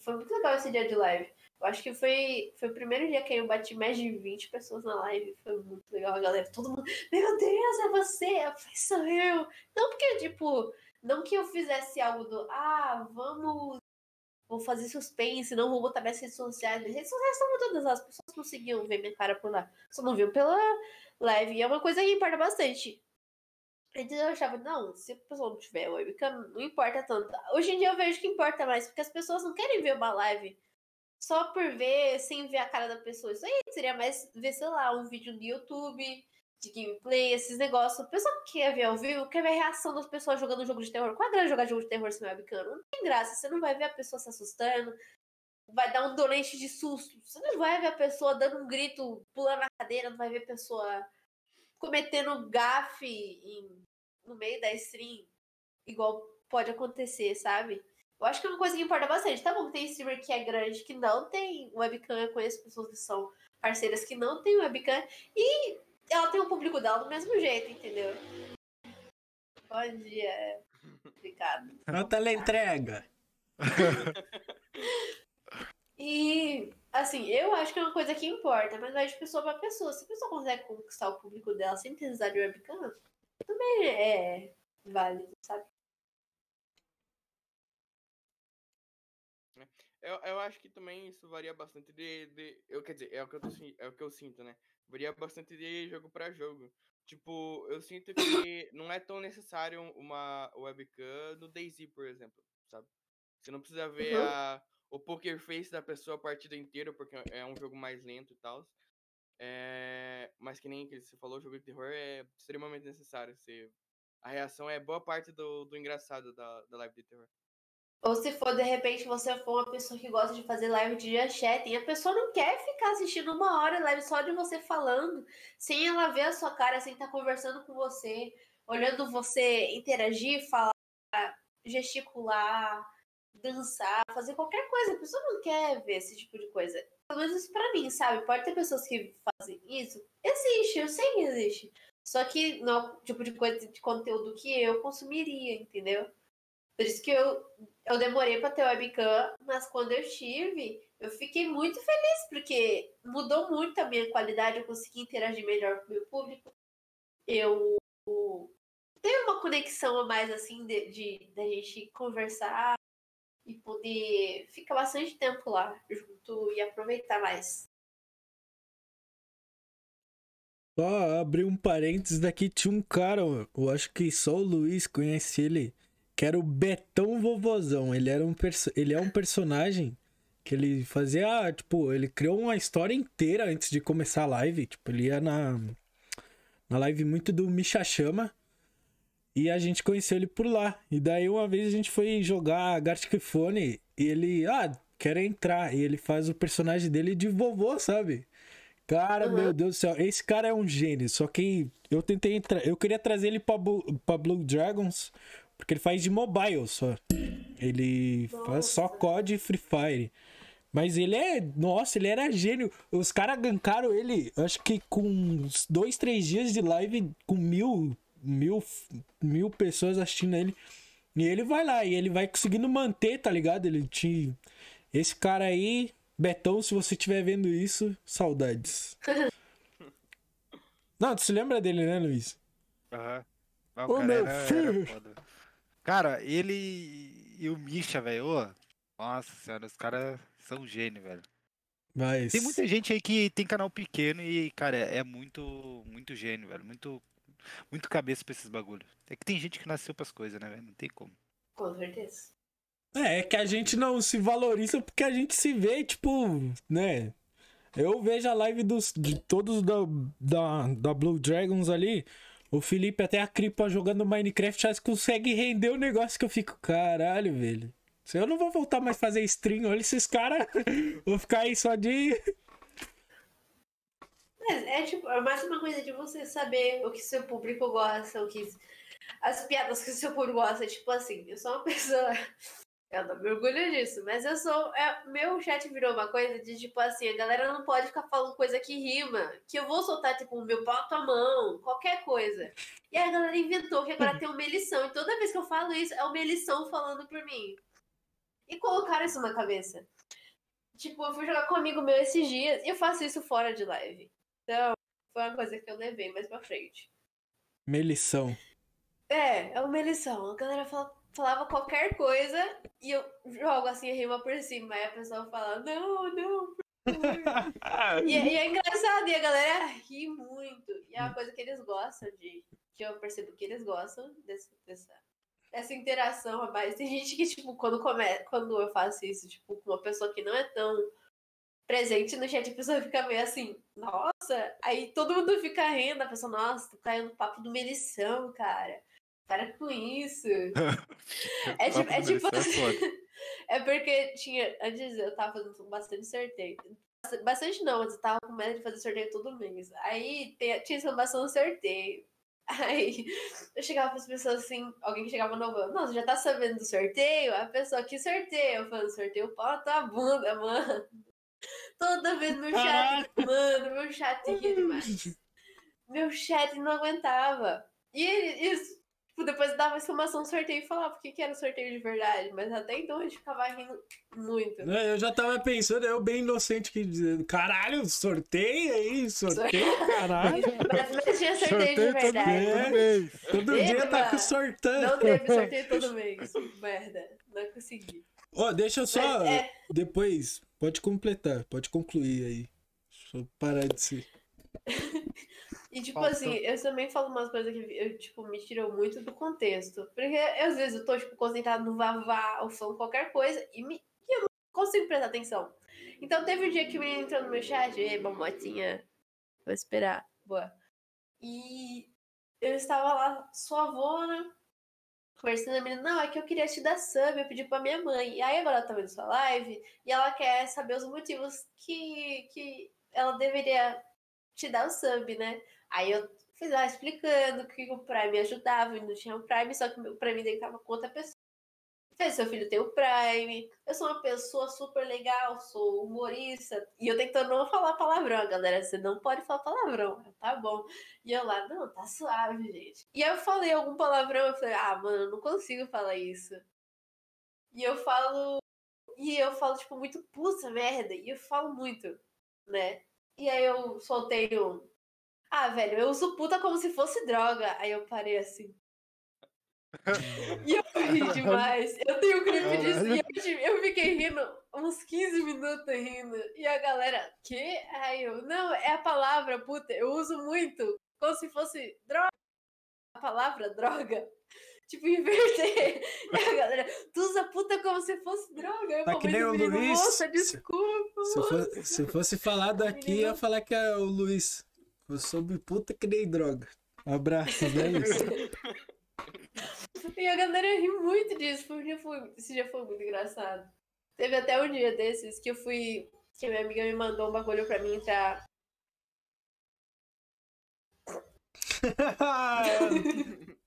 Foi muito legal esse dia de live. Eu acho que foi, foi o primeiro dia que eu bati mais de 20 pessoas na live. Foi muito legal, a galera. Todo mundo, meu Deus, é você! Eu falei, sou eu. Não porque, tipo, não que eu fizesse algo do, ah, vamos. Vou fazer suspense, não vou botar minhas redes sociais. Minhas redes sociais estão todas, as pessoas conseguiam ver minha cara por lá. Só não viu pela live. E é uma coisa que importa bastante. Eu achava, não, se a pessoa não tiver webcam, não importa tanto. Hoje em dia eu vejo que importa mais, porque as pessoas não querem ver uma live só por ver, sem ver a cara da pessoa. Isso aí seria mais ver, sei lá, um vídeo no YouTube, de gameplay, esses negócios. A pessoa quer ver ao vivo, quer ver a reação das pessoas jogando jogo de terror. Qual a graça de jogar jogo de terror sem webcam? Não tem graça. Você não vai ver a pessoa se assustando, vai dar um dolente de susto. Você não vai ver a pessoa dando um grito, pulando na cadeira, não vai ver a pessoa cometendo gafe em- no meio da stream, igual pode acontecer, sabe? Eu acho que é uma coisa que importa bastante. Tá bom, tem streamer que é grande, que não tem webcam. Eu conheço pessoas que são parceiras que não têm webcam. E ela tem o público dela do mesmo jeito, entendeu? Pode, é complicado. Na teleentrega. E, assim, eu acho que é uma coisa que importa, mas vai de pessoa pra pessoa. Se a pessoa consegue conquistar o público dela sem precisar de webcam, também é válido, sabe? Eu, eu acho que também isso varia bastante de, de. Eu, quer dizer, é o, que eu tô, é o que eu sinto, né? Varia bastante de jogo pra jogo. Tipo, eu sinto que não é tão necessário uma webcam no DayZ, por exemplo, sabe? Você não precisa ver Uhum. a, o poker face da pessoa a partida inteira, porque é um jogo mais lento e tal. É, mas que nem que você falou, jogo de terror é extremamente necessário. Você, a reação é boa parte do, do engraçado da, da live de terror. Ou se for, de repente, você for uma pessoa que gosta de fazer live de chat, e a pessoa não quer ficar assistindo uma hora live só de você falando, sem ela ver a sua cara, sem estar conversando com você, olhando você interagir, falar, gesticular, dançar, fazer qualquer coisa. A pessoa não quer ver esse tipo de coisa. Pelo menos isso pra mim, sabe? Pode ter pessoas que fazem isso. Existe, eu sei que existe. Só que não é o tipo de coisa de conteúdo que eu consumiria, entendeu? Por isso que eu, eu demorei para ter webcam, mas quando eu tive, eu fiquei muito feliz, porque mudou muito a minha qualidade, eu consegui interagir melhor com o meu público. Eu tenho uma conexão a mais, assim, de, de, da gente conversar e poder ficar bastante tempo lá junto e aproveitar mais. Só abrir um parênteses daqui, tinha um cara, eu acho que só o Luiz conhece ele, que era o Betão Vovozão. Ele, era um ele é um personagem que ele fazia, tipo, ele criou uma história inteira antes de começar a live. Tipo, ele ia na, uma live muito do Misha Chama. E a gente conheceu ele por lá. E daí uma vez a gente foi jogar Gartic Phone e ele, ah, quer entrar. E ele faz o personagem dele de vovô, sabe? Cara, Uhum. meu Deus do céu, esse cara é um gênio. Só que eu tentei entrar, eu queria trazer ele pra, Bu- pra Blue Dragons, porque ele faz de mobile só. Ele faz só Nossa. COD e Free Fire. Mas ele é. Nossa, ele era gênio. Os caras gankaram ele, acho que com uns dois, três dias de live, com mil, mil, mil pessoas assistindo ele. E ele vai lá, e ele vai conseguindo manter, tá ligado? Ele tinha. Esse cara aí, Betão, se você estiver vendo isso, saudades. Não, tu se lembra dele, né, Luiz? Aham. Ah, Ô, cara meu era, filho. era. Cara, ele e o Misha, velho, nossa senhora, os caras são gênio, velho. Mas. Tem muita gente aí que tem canal pequeno e, cara, é muito, muito gênio, velho. Muito, muito cabeça pra esses bagulho. É que tem gente que nasceu pras coisas, né, velho? Não tem como. Com certeza. É, é que a gente não se valoriza porque a gente se vê, tipo, né? Eu vejo a live dos, de todos da, da, da Blue Dragons ali. O Felipe até a Cripa jogando Minecraft já consegue render o negócio que eu fico, caralho, velho. Se eu não vou voltar mais a fazer stream, olha esses caras. Vou ficar aí só de. É, é tipo, é mais uma coisa de você saber o que seu público gosta, o que. As piadas que seu público gosta. Tipo assim, eu sou uma pessoa. Eu não me orgulho disso, mas eu sou. É, meu chat virou uma coisa de tipo assim, a galera não pode ficar falando coisa que rima. Que eu vou soltar, tipo, o meu pau tua mão, qualquer coisa. E a galera inventou que agora tem uma elição. E toda vez que eu falo isso, é uma elição falando por mim. E colocaram isso na cabeça. Tipo, eu fui jogar com um amigo meu esses dias e eu faço isso fora de live. Então, foi uma coisa que eu levei mais pra frente. Melição. É, é uma lição. A galera fala- falava qualquer coisa e eu jogo assim a rima por cima. Aí a pessoa fala, não, não, por favor. e, é- e é engraçado, e a galera ri muito. E é uma coisa que eles gostam de. Que eu percebo que eles gostam desse- dessa, dessa interação a mais. Tem gente que, tipo, quando, come, quando eu faço isso, tipo, com uma pessoa que não é tão presente no chat, a pessoa fica meio assim, nossa, aí todo mundo fica rindo, a pessoa, nossa, tô caindo no papo do Melição, cara. Para com isso. É tipo, é tipo é assim, é porque tinha, antes eu tava fazendo bastante sorteio. Bast- Bastante não, mas eu tava com meta de fazer sorteio todo mês. Aí te- tinha exclamação no sorteio. Aí eu chegava pras pessoas assim, alguém que chegava novo, nossa, já tá sabendo do sorteio? A pessoa, que sorteio? Eu falando, sorteio o pau na tua bunda, mano. Toda vez meu chat, mano, meu chat ria demais. Meu chat não aguentava. E isso, tipo, depois dava exclamação sorteio e falava o que, que era sorteio de verdade. Mas até então a gente ficava rindo muito. É, Eu já tava pensando, eu bem inocente que dizendo, caralho, sorteio aí, sorteio, caralho. Mas, mas tinha sorteio, de Sorteio todo verdade. É. mês. Todo Teve, dia tá com sortando. Não teve sorteio todo mês. Merda. Não consegui. Ó, deixa eu só. Mas, é. Depois, pode completar, pode concluir aí. Deixa eu parar de ser. E, tipo Faltou. assim, eu também falo umas coisas que eu, tipo, me tiram muito do contexto. Porque às vezes eu tô, tipo, concentrado no vavá ou falando qualquer coisa e, me, e eu não consigo prestar atenção. Então teve um dia que o menino entrou no meu chat, ei, mamotinha, vou esperar. Boa. E eu estava lá, suavona, conversando, a menina, não, é que eu queria te dar sub, eu pedi pra minha mãe. E aí agora ela tá vendo sua live e ela quer saber os motivos que, que ela deveria te dar o sub, né? Aí eu fiz lá explicando que o Prime ajudava e não tinha o Prime, só que o Prime dele tava com outra pessoa. Falei, seu filho tem o Prime, eu sou uma pessoa super legal, sou humorista, e eu tentando não falar palavrão, galera, você não pode falar palavrão, tá bom. E eu lá, não, tá suave, gente. E aí eu falei algum palavrão, eu falei, ah, mano, eu não consigo falar isso. E eu falo, e eu falo, tipo, muito, puta merda, e eu falo muito, né? E aí eu soltei um, ah, velho, eu uso puta como se fosse droga. Aí eu parei assim. E eu ri demais. Eu tenho um clipe disso e eu, eu fiquei rindo uns 15 minutos rindo. E a galera, que? Aí eu, não, é a palavra puta, eu uso muito. Como se fosse droga. A palavra droga. Tipo, inverter. E a galera, tu usa puta como se fosse droga. Eu Tá que nem o menino, Luiz. Moça, desculpa. Se, moça." for- se fosse falar daqui, ia falar que é o Luiz. Eu soube puta que nem droga. Abraços, é isso. E a galera ri muito disso, porque foi, esse dia foi muito engraçado. Teve até um dia desses que eu fui. Que a minha amiga me mandou um bagulho pra mim entrar.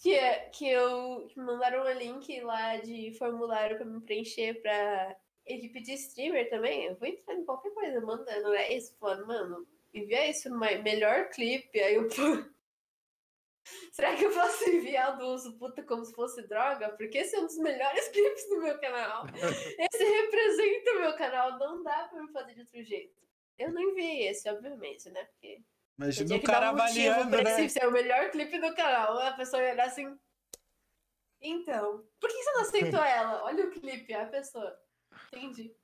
Que, é- que eu. Que me mandaram um link lá de formulário pra me preencher pra equipe de streamer também. Eu vou entrar em qualquer coisa mandando, é isso, falando, mano, envia isso no me- melhor clipe. Aí eu. Será que eu posso enviar do uso puta como se fosse droga? Porque esse é um dos melhores clipes do meu canal. Esse representa o meu canal. Não dá pra me fazer de outro jeito. Eu não enviei esse, obviamente, né? Porque Imagina o cara um avaliando, né? esse ser o melhor clipe do canal. A pessoa ia olhar assim. Então, por que você não aceitou ela? Olha o clipe, a pessoa. Entendi.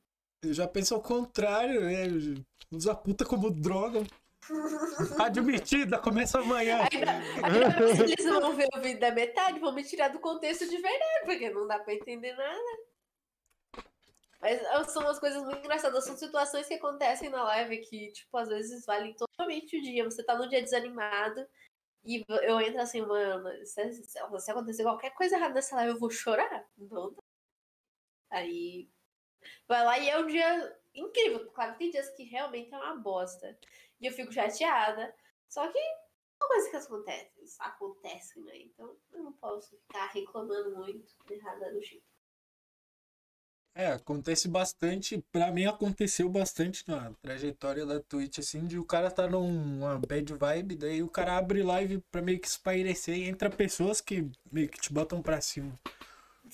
Eu já penso ao contrário, né? Usa puta como droga. Admitida, começa amanhã. Ainda, ainda eles vão ver o vídeo da metade, vão me tirar do contexto de verdade, porque não dá pra entender nada. Mas são umas coisas muito engraçadas, são situações que acontecem na live que, tipo, às vezes valem totalmente o dia. Você tá num dia desanimado e eu entro assim, mano, se, se- acontecer qualquer coisa errada nessa live, eu vou chorar. Não. Aí vai lá e é um dia incrível. Claro que tem dias que realmente é uma bosta. E eu fico chateada. Só que são coisas que acontecem, acontecem, né? Então eu não posso ficar reclamando muito de nada do tipo. É, acontece bastante. Pra mim aconteceu bastante na trajetória da Twitch, assim, de o cara tá numa bad vibe, daí o cara abre live pra meio que espairecer e entra pessoas que meio que te botam pra cima.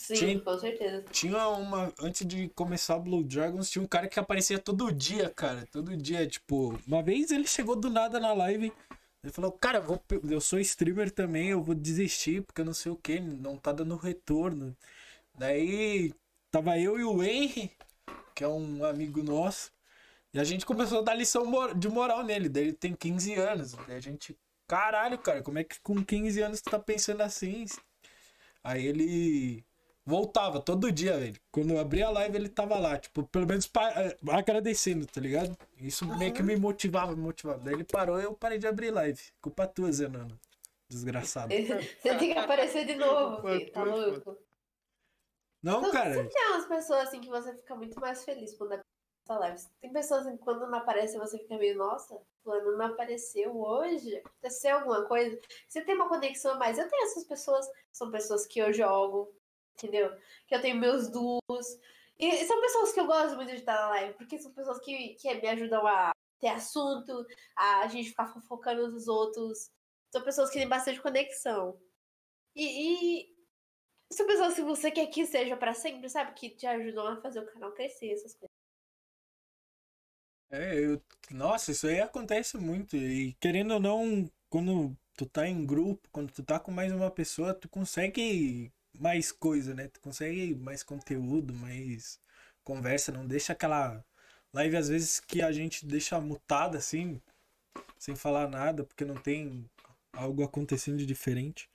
Sim, Sim. com certeza. Tinha uma. Antes de começar Blue Dragons, tinha um cara que aparecia todo dia, cara. Todo dia. Tipo, uma vez ele chegou do nada na live. Ele falou, cara, eu, vou, eu sou streamer também, eu vou desistir, porque eu não sei o que, não tá dando retorno. Daí tava eu e o Henry, que é um amigo nosso, e a gente começou a dar lição de moral nele. Daí ele tem 15 anos. Daí a gente, caralho, cara, como é que com 15 anos tu tá pensando assim? Aí ele voltava todo dia, velho. Quando eu abria a live, ele tava lá, tipo, pelo menos pa- eh, agradecendo, tá ligado? Isso meio que me motivava, me motivava. Daí ele parou e eu parei de abrir live. Culpa tua, Zenano. Desgraçado. Você tem que aparecer de novo, filho. Tá louco? Não, Não, cara. Sempre tem umas pessoas assim que você fica muito mais feliz quando aparece essa live. Tem pessoas assim que quando não aparece você fica meio, nossa, fulano não apareceu hoje. Aconteceu alguma coisa. Você tem uma conexão a mais. Eu tenho essas pessoas, são pessoas que eu jogo, entendeu? Que eu tenho meus duos. E são pessoas que eu gosto muito de estar na live, porque são pessoas que, que me ajudam a ter assunto, a gente ficar fofocando uns dos outros. São pessoas que têm bastante conexão. E, e são pessoas que você quer que seja pra sempre, sabe? Que te ajudam a fazer o canal crescer, essas coisas. É, eu... Nossa, isso aí acontece muito. E querendo ou não, quando tu tá em grupo, quando tu tá com mais uma pessoa, tu consegue mais coisa, né? Tu consegue mais conteúdo, mais conversa, não deixa aquela live às vezes que a gente deixa mutada assim, sem falar nada, porque não tem algo acontecendo de diferente.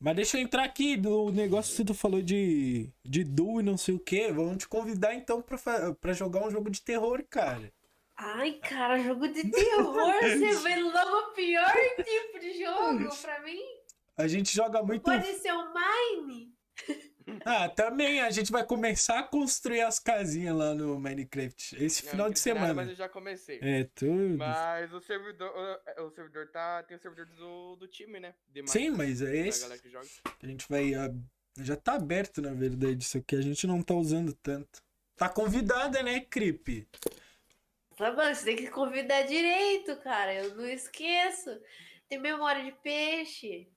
Mas deixa eu entrar aqui do negócio que tu falou de, de duo e não sei o que. Vamos te convidar então pra, fa- pra jogar um jogo de terror, cara. Ai, cara, jogo de terror, você vê logo o pior tipo de jogo pra mim. A gente joga muito. Pode ser o Mine. Ah, também a gente vai começar a construir as casinhas lá no Minecraft esse Não, final de tem nada, semana. mas eu já comecei. É, tudo. Mas o servidor, o, o servidor tá. Tem o servidor do, do time, né? Sim, mas é esse a gente vai. ah, Já tá aberto, na verdade, isso aqui a gente não tá usando tanto. Tá convidada, né, Creep? Tá bom, você tem que convidar direito, cara. Eu não esqueço. Tem memória de peixe.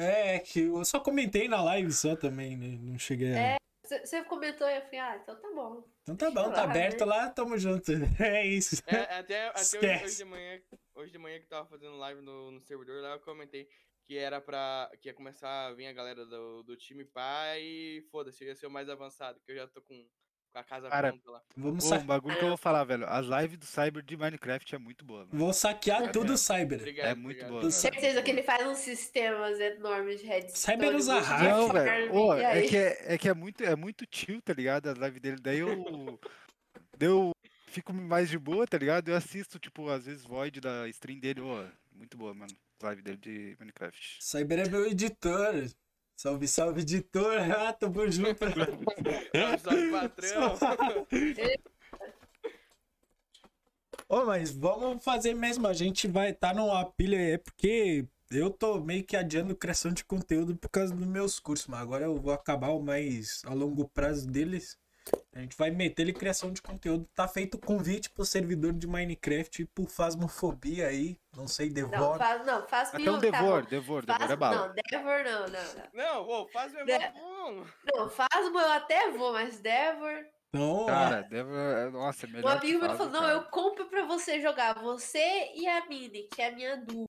É, que eu só comentei na live só também, né? Não cheguei a. É. Você comentou e eu falei, ah, então tá bom. Então tá bom, tá lá, aberto né? lá, tamo junto. É isso. É, até até hoje, Esquece. hoje de manhã, hoje de manhã que tava fazendo live no, no servidor, lá eu comentei que era pra. que ia começar a vir a galera do, do time pá e foda-se, eu ia ser o mais avançado, que eu já tô com a casa Cara, pronta lá. Vamos, Pô, um bagulho que eu vou falar, velho. As lives do Cyber de Minecraft é muito boa, mano. Vou saquear tudo, Cyber. Obrigado. É muito obrigado. boa, velho. Certeza que ele faz uns sistemas enormes de redstone. Cyber usa hack. Não, velho. e é que é, é que é muito, é muito chill, tá ligado? A live dele. Daí eu. Deu. Fico mais de boa, tá ligado? Eu assisto, tipo, às vezes Void da stream dele, ô. Muito boa, mano. Live dele de Minecraft. Cyber é meu editor. Salve, salve, editor. Ah, tamo junto. Salve, salve, patrão. Ô, mas vamos fazer mesmo. A gente vai estar tá numa pilha aí, porque eu tô meio que adiando criação de conteúdo por causa dos meus cursos, mas agora eu vou acabar o mais a longo prazo deles. A gente vai meter ele em criação de conteúdo. Tá feito convite pro servidor de Minecraft e pro Fasmofobia aí. Não sei, Não, Devor. faz, não, faz Até mil, um tá Devor. Devor, Faz, Devor é bala. não, Devor não, não, não. Não, ô, faz meu De- bom. Não, Fasmo eu até vou, mas Devor. Então, Cara, Devor é. Nossa, é melhor. que amigo meu falou: não, eu compro pra você jogar, você e a Mini, que é a minha dupla.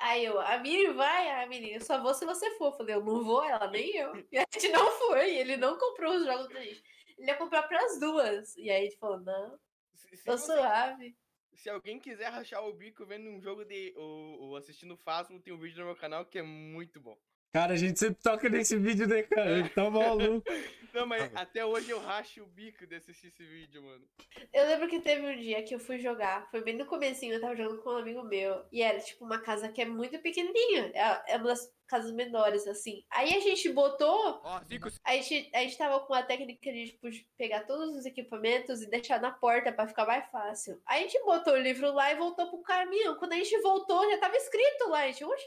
Aí eu, a Mini vai, a Mini, eu só vou se você for. Eu falei, eu não vou, ela nem eu. E a gente não foi, ele não comprou os jogos pra gente. Ele ia comprar pras duas. E aí a gente falou, não, Se, se tô você- suave. se alguém quiser rachar o bico vendo um jogo de. ou, ou assistindo Fasmo, tem um vídeo no meu canal que é muito bom. Cara, a gente sempre toca nesse vídeo, né, cara? Ele tá maluco. Não, mas até hoje eu racho o bico de assistir esse vídeo, mano. Eu lembro que teve um dia que eu fui jogar, foi bem no comecinho, eu tava jogando com um amigo meu, e era tipo uma casa que é muito pequenininha, é é uma das casas menores, assim. Aí a gente botou Ó, fico A gente, a gente tava com a técnica de tipo, de pegar todos os equipamentos e deixar na porta pra ficar mais fácil. Aí a gente botou o livro lá e voltou pro caminhão. Quando a gente voltou, já tava escrito lá. A gente, Oxe.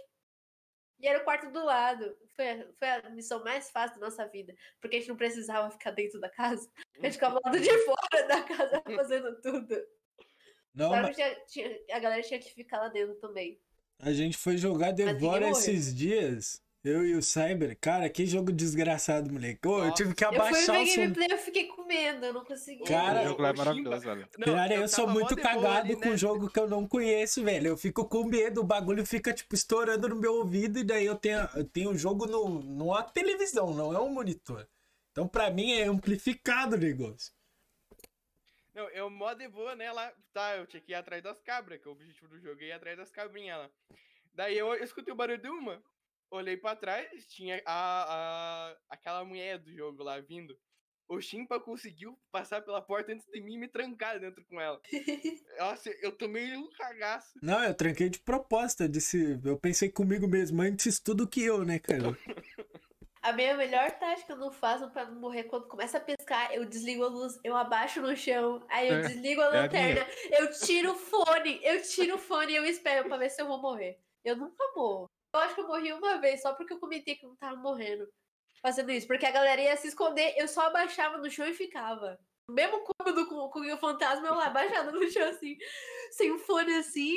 E era o quarto do lado. Foi, a- foi a missão mais fácil da nossa vida. Porque a gente não precisava ficar dentro da casa. A gente ficava lá de fora da casa fazendo tudo. Não, Claro mas tinha- tinha- a galera tinha que ficar lá dentro também. a gente foi jogar Devora esses dias. Eu e o Cyber. Cara, que jogo desgraçado, moleque. Ô, eu tive que Eu fui abaixar o som. gameplay eu fiquei com medo, eu não consegui. Cara, O jogo lá é maravilhoso, velho. Não, Cara, eu, sou tava mó muito cagado ali, com né? jogo que eu não conheço, velho. Eu fico com medo, o bagulho fica, tipo, estourando no meu ouvido e daí eu tenho, eu tenho o jogo no, numa televisão, não é um monitor. Então, pra mim, é amplificado o negócio. Não, eu mó de boa, né? Lá, tá, eu tinha que ir atrás das cabras, que o objetivo do jogo é ir atrás das cabrinhas lá. Daí eu escutei o barulho de uma, olhei pra trás, tinha a, a, aquela mulher do jogo lá vindo. O Chimpa conseguiu passar pela porta antes de mim e me trancar dentro com ela. Nossa, eu tomei um cagaço. Não, eu tranquei de propósito. Eu disse, eu pensei comigo mesmo, antes tudo que eu, né, cara? A minha melhor tática no Fasmo pra não morrer quando começa a pescar, eu desligo a luz, eu abaixo no chão, aí eu É, desligo a é a lanterna, eu tiro o fone, eu tiro o fone e eu espero pra ver se eu vou morrer. Eu nunca morro. Eu acho que eu morri uma vez, só porque eu comentei que eu não tava morrendo fazendo isso. Porque a galera ia se esconder, eu só abaixava no chão e ficava. Mesmo cômodo com, com o fantasma, eu lá abaixada no chão assim, sem o fone assim,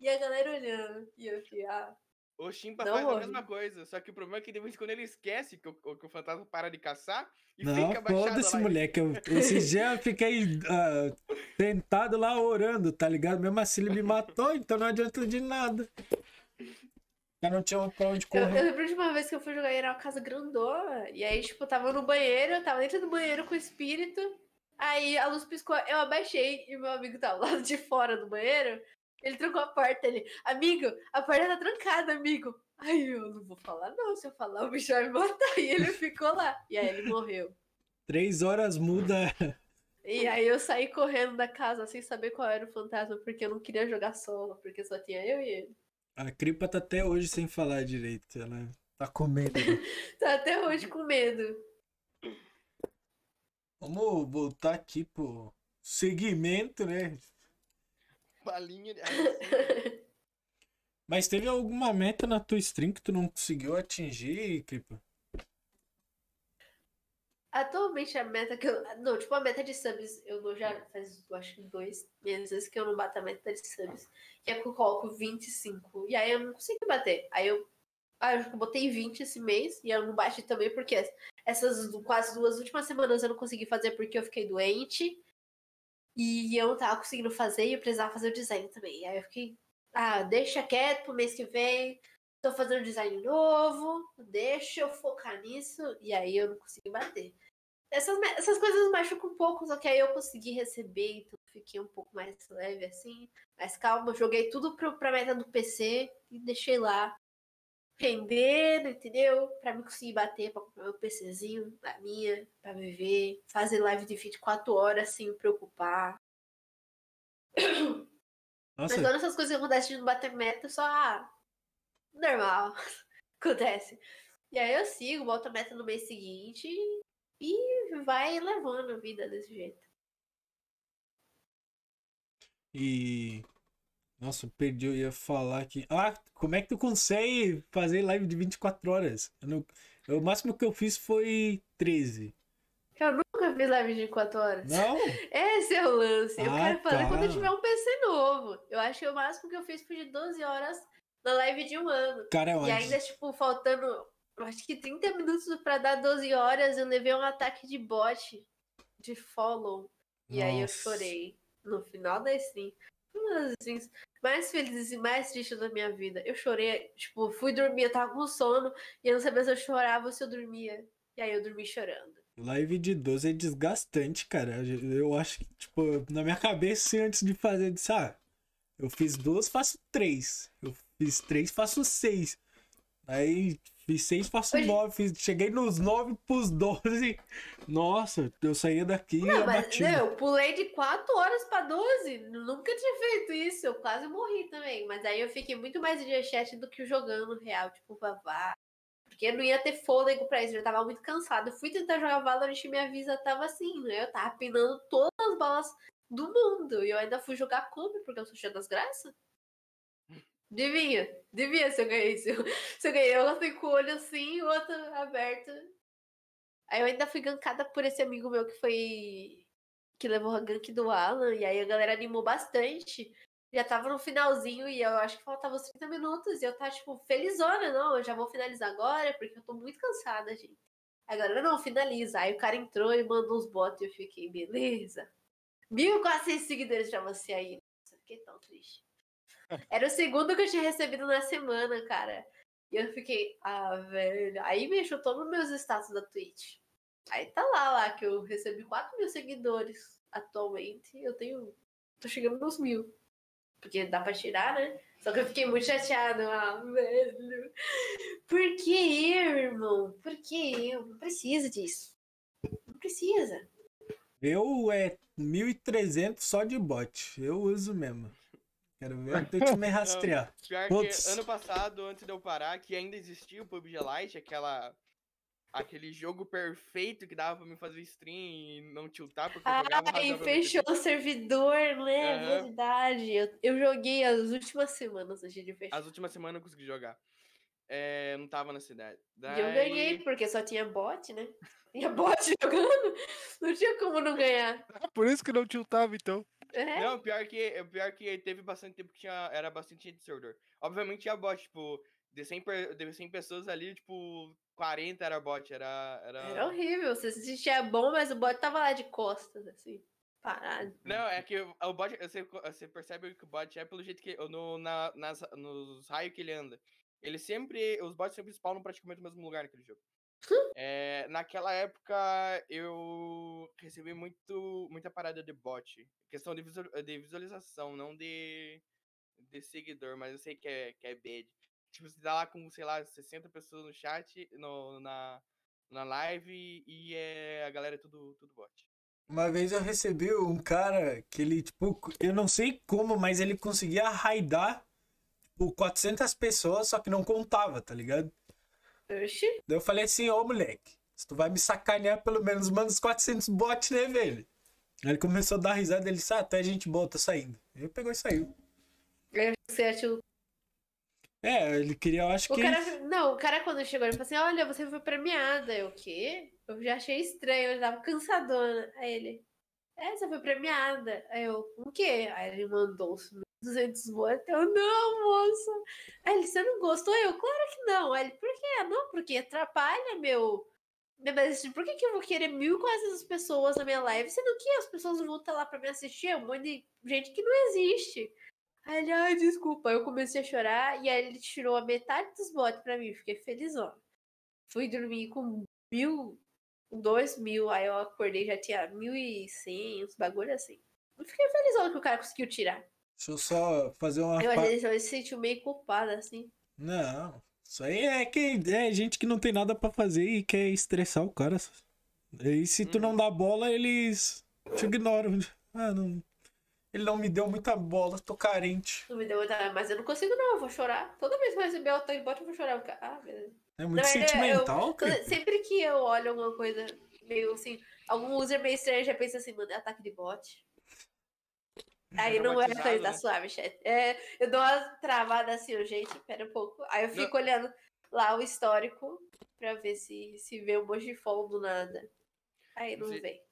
e a galera olhando. E eu fiquei, ah, O Chimpa Não faz a mesma coisa, só que o problema é que de vez em quando ele esquece que o, que o fantasma para de caçar e Não, fica abaixado foda-se, lá. moleque. Eu, esses dias eu fiquei ah, sentado lá orando, tá ligado? Mesmo assim ele me matou, então não adianta de nada. Eu não tinha pra onde Eu, eu correr. lembro de uma vez que eu fui jogar e era uma casa grandona. E aí, tipo, eu tava no banheiro, eu tava dentro do banheiro com o espírito. Aí a luz piscou, eu abaixei e meu amigo tava lá de fora do banheiro. Ele trancou a porta ele, amigo, a porta tá trancada, amigo. Aí eu não vou falar, não. Se eu falar, o bicho vai me matar. E ele ficou lá. E aí ele morreu. Três horas muda. E aí eu saí correndo da casa sem saber qual era o fantasma, porque eu não queria jogar solo, porque só tinha eu e ele. A Cripa tá até hoje sem falar direito. Ela tá com medo. Tá até hoje com medo. Vamos voltar aqui pro segmento, né? Balinha de... Mas teve alguma meta na tua stream que tu não conseguiu atingir, Cripa? Atualmente a meta que eu. Não, tipo, a meta de subs, eu já faz, eu acho que dois meses que eu não bato a meta de subs. Que é que eu coloco 25. E aí eu não consegui bater. Aí eu. Ah, eu botei 20 esse mês. E eu não bati também porque essas quase duas últimas semanas eu não consegui fazer porque eu fiquei doente. E eu não tava conseguindo fazer e eu precisava fazer o design também. Aí eu fiquei. Ah, deixa quieto pro mês que vem. Tô fazendo design novo. Deixa eu focar nisso. E aí eu não consegui bater. Essas, essas coisas machucam um pouco, só que aí eu consegui receber, então fiquei um pouco mais leve assim. Mas calma, joguei tudo pro, pra meta do PC e deixei lá. Rendendo, entendeu? Pra me conseguir bater, pra comprar meu PCzinho, a minha, pra viver. Fazer live de 24 horas sem me preocupar. Nossa, Mas quando essas coisas acontecem de não bater meta, só. Ah, normal. Acontece. E aí eu sigo, boto a meta no mês seguinte e vai levando a vida desse jeito. e. Nossa, perdi, eu ia falar aqui. Ah, como é que tu consegue fazer live de 24 horas? Eu não... O máximo que eu fiz foi 13. Eu nunca fiz live de 4 horas. Não? Esse é o lance. Eu Ah, quero fazer tá. quando eu tiver um PC novo. Eu acho que o máximo que eu fiz foi de 12 horas na live de um ano. Cara, é E ainda, tipo, faltando, acho que 30 minutos pra dar 12 horas, eu levei um ataque de bot, de follow. E aí eu chorei no final da stream. Uma das streams mais felizes e mais tristes da minha vida. Eu chorei, tipo, fui dormir, eu tava com sono e eu não sabia se eu chorava ou se eu dormia. E aí eu dormi chorando. Live de 12 é desgastante, cara. Eu acho que, tipo, na minha cabeça, assim, antes de fazer, eu disse, ah, eu fiz duas, faço três. Eu fiz três, faço seis. Aí fiz seis, faço Hoje- nove. Fiz, cheguei nos nove pros 12. Nossa, eu saía daqui e Não, mas abatido. não, eu pulei de 4 horas pra 12. Nunca tinha feito isso. Eu quase morri também. Mas aí eu fiquei muito mais dia chat do que jogando real, tipo, vavá. Porque eu não ia ter fôlego pra isso, eu já tava muito cansado. Eu fui tentar jogar Valorant e minha visa tava assim, né? Eu tava pinando todas as balas do mundo. E eu ainda fui jogar clube, porque eu sou cheia das graças. Devia, devia se eu ganhei. Se eu, se eu ganhei, fui com o olho assim, o outro aberto. Aí eu ainda fui gankada por esse amigo meu que foi. que levou a gank do Alan. E aí a galera animou bastante. Já tava no finalzinho e eu acho que faltava uns 30 minutos. E eu tava, tipo, felizona, não. Eu já vou finalizar agora, porque eu tô muito cansada, gente. Aí a galera, não, finaliza. Aí o cara entrou e mandou os bots e eu fiquei, beleza. 1.400 seguidores pra você aí. Nossa, fiquei tão triste. Era o segundo que eu tinha recebido na semana, cara. E eu fiquei, ah, velho. Aí me chutou nos meus status da Twitch. Aí tá lá, lá, que eu recebi 4 mil seguidores atualmente. Eu tenho. tô chegando nos mil. Porque dá pra tirar, né? Só que eu fiquei muito chateada. Ah, velho. Por que eu, irmão? Por que eu? Não precisa disso. Não precisa. Eu é 1.300 só de bot. Eu uso mesmo. Quero ver a Twitch me rastrear. Pior Putz. que ano passado, antes de eu parar, que ainda existia o PUBG Lite, aquela. Aquele jogo perfeito que dava pra me fazer stream e não tiltar, porque eu jogava Ai, fechou o servidor, né? Aham. Verdade. Eu, eu joguei as últimas semanas antes de fechar. As últimas semanas eu consegui jogar. É, não tava na cidade. E eu ganhei, porque só tinha bot, né? Tinha bot jogando. Não tinha como não ganhar. Por isso que não tiltava, então. É? Não, pior que, pior que teve bastante tempo que tinha, era bastante gente de servidor. Obviamente tinha bot, tipo, de 100, per- de 100 pessoas ali, tipo, 40 era bot, era... Era, Era horrível. Você se sentia bom, mas o bot tava lá de costas, assim, parado. Não, é que o o bot, você, você percebe que o bot é pelo jeito que, no, na, nas, nos raios que ele anda. Ele sempre, os bots sempre spawnam praticamente no mesmo lugar naquele jogo. É, naquela época eu recebi muito, muita parada de bot. Questão de, visual- de visualização, não de, de seguidor, mas eu sei que é, que é bad. Tipo, você tá lá com, sei lá, 60 pessoas no chat, no, na, na live, e é, a galera é tudo, tudo bot. Uma vez eu recebi um cara que ele, tipo, eu não sei como, mas ele conseguia raidar, tipo, 400 pessoas, só que não contava, tá ligado? Oxi. Daí eu falei assim, ô moleque, se tu vai me sacanear, pelo menos manda uns 400 bots, né, velho? Aí ele começou a dar risada, ele disse, ah, até gente boa, tô saindo. Ele pegou e saiu. Aí você achou- É, ele queria, eu acho O que... cara, não, o cara quando chegou, ele falou assim, olha, você foi premiada. Eu, o quê? Eu já achei estranho, eu já tava cansadona. Aí ele, é, você foi premiada. Aí eu, o quê? Aí ele mandou os 200 votos. Eu, não, moça. Aí ele, você não gostou? Eu, claro que não. Aí ele, por quê? Não, porque atrapalha meu... Mas por que, que eu vou querer 1.400 pessoas na minha live, sendo que as pessoas vão estar lá pra me assistir? É um monte de gente que não existe. Aí ele, ai, desculpa. Eu comecei a chorar e aí ele tirou a metade dos bots pra mim. Fiquei felizona. Fui dormir com mil, dois mil. Aí eu acordei já tinha mil e cem, uns bagulho assim. Eu fiquei felizona que o cara conseguiu tirar. Deixa eu só fazer uma... Eu, pa- eu me sentiu meio culpada, assim. Não, isso aí é que é gente que não tem nada pra fazer e quer estressar o cara. E se tu não dá bola, eles te ignoram. Ah, não. Ele não me deu muita bola, tô carente. Não me deu muita. Mas eu não consigo, não. Eu vou chorar. Toda vez que eu receber o tanque bot, eu vou chorar. Eu fico, ah, beleza. É muito verdade, sentimental, eu- quando- sempre que eu olho alguma coisa meio assim, algum user meio estranho já pensa assim, mano, é ataque de bot. Aí não é, tá né? suave, chat. É, eu dou uma travada assim, gente, pera um pouco. Aí eu fico olhando lá o histórico pra ver se, se vê um monte de follow do nada. Aí não Sim. vem.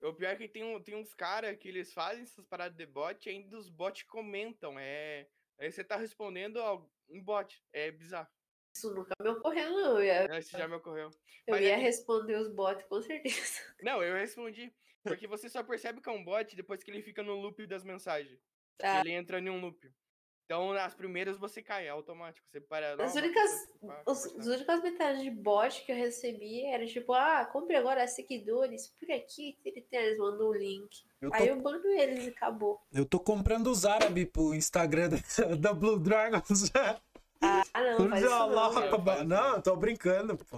O pior é que tem, um, tem uns caras que eles fazem essas paradas de bot e ainda os bots comentam. É. Aí você tá respondendo um bot. É bizarro. Isso nunca me ocorreu, não. Eu ia, É, Isso já me ocorreu. eu Mas ia é responder os bots, com certeza. Não, eu respondi. Porque você só percebe que é um bot depois que ele fica no loop das mensagens. Ah. Ele entra em um loop. Então, nas primeiras você cai, é automático. Você para. As "Não, únicas, os, conversar." as únicas mensagens de bot que eu recebi era tipo, ah, compre agora seguidores por aqui, eles mandam o link. Eu Aí tô, eu mando eles e acabou. eu tô comprando os árabes pro Instagram da, da Blue Dragons. Ah, não, faz isso não. Não, eu tô brincando, pô.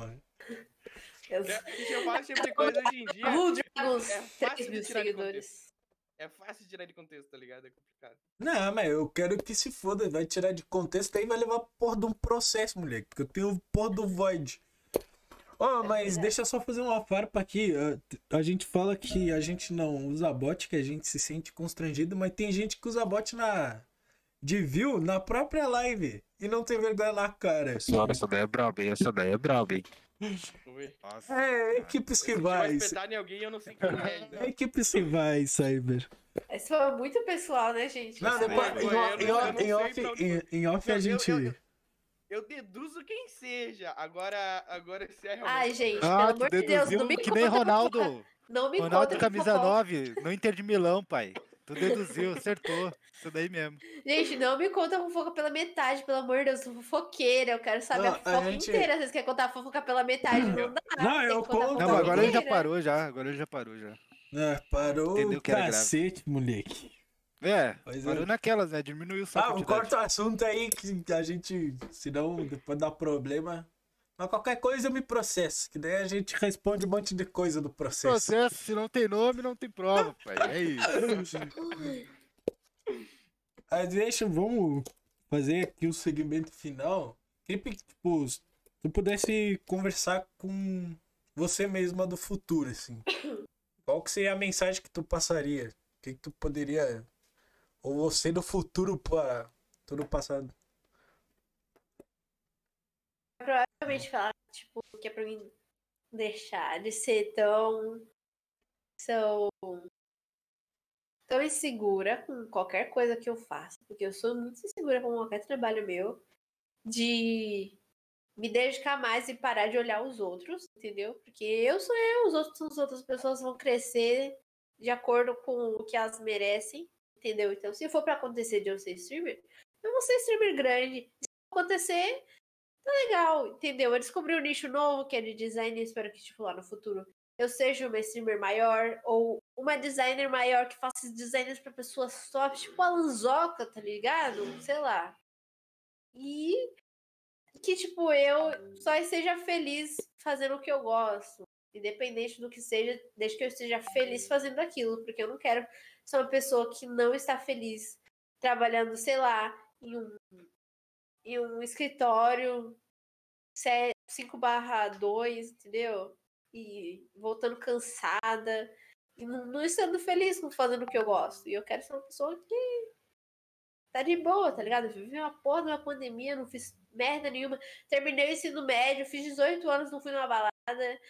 É, que eu faço esse tipo de coisa hoje em dia. Dragons, é 3 fácil mil de tirar de seguidores. É fácil tirar de contexto, tá ligado? É complicado. Não, mas eu quero que se foda, vai tirar de contexto aí vai levar porra de um processo, moleque. Porque eu tenho porra do Void. Ó, mas deixa eu só fazer uma farpa aqui. A, a gente fala que a gente não usa bot, que a gente se sente constrangido, mas tem gente que usa bot na. De view na própria live. E não tem vergonha na cara. Senhora, essa daí é braba, hein? Essa daí é braba, hein? Nossa. É, equipes que Se vai vai. espetar em alguém, eu não sei quem é. É equipes que vai, Cyber. Isso foi muito pessoal, né, gente? Não, depois, em, off- em off- a Não, eu- gente. eu- Eu deduzo quem seja. Agora, agora se é realmente. Ai, gente, Ah, pelo amor de Deus, não me que conta nem. Ronaldo. Não me Ronaldo conta camisa fofoca. 9, no Inter de Milão, pai. Tu deduziu, acertou. Isso daí mesmo. Gente, não me conta a fofoca pela metade, pelo amor de Deus, eu sou fofoqueira, eu quero saber Não, a a fofoca gente- inteira. Vocês querem contar a fofoca pela metade? Não dá. Não, eu a conto. Não, agora ele já parou já. Agora ele já parou já. Ah, parou Entendeu que cacete, moleque. É, Pois é. parou naquelas, né? Diminuiu só a Ah, corta o assunto aí que a gente, senão depois dá problema. Mas qualquer coisa eu me processo, que daí a gente responde um monte de coisa do processo. Processo, se não tem nome, não tem prova, pai. É isso. Mas deixa, vamos fazer aqui o segmento final. Que, tipo, se tu pudesse conversar com você mesma do futuro, assim. Qual que seria a mensagem que tu passaria? O que, que tu poderia. Ou você do futuro para todo o passado? Provavelmente falar, tipo, que é pra mim deixar de ser tão. tão. tão insegura com qualquer coisa que eu faça. Porque eu sou muito insegura com qualquer trabalho meu. De me dedicar mais e parar de olhar os outros, entendeu? Porque eu sou eu, os outros, as outras pessoas vão crescer de acordo com o que elas merecem, entendeu? Então, se for pra acontecer de eu ser streamer, eu vou ser streamer grande. Se acontecer, tá legal, entendeu? Eu descobri um nicho novo que é de design e espero que, tipo, lá no futuro eu seja uma streamer maior ou uma designer maior que faça designs pra pessoas top, tipo a Lanzoca, tá ligado? Sei lá. E que, tipo, eu só seja feliz fazendo o que eu gosto. Independente do que seja, desde que eu esteja feliz fazendo aquilo. Porque eu não quero ser uma pessoa que não está feliz trabalhando, sei lá, em um, em um escritório 5 barra 2, entendeu? E voltando cansada. E não, não estando feliz com fazendo o que eu gosto. E eu quero ser uma pessoa que tá de boa, tá ligado? Eu vivi uma porra de uma pandemia, não fiz merda nenhuma. Terminei o ensino médio, fiz 18 anos, não fui numa balada.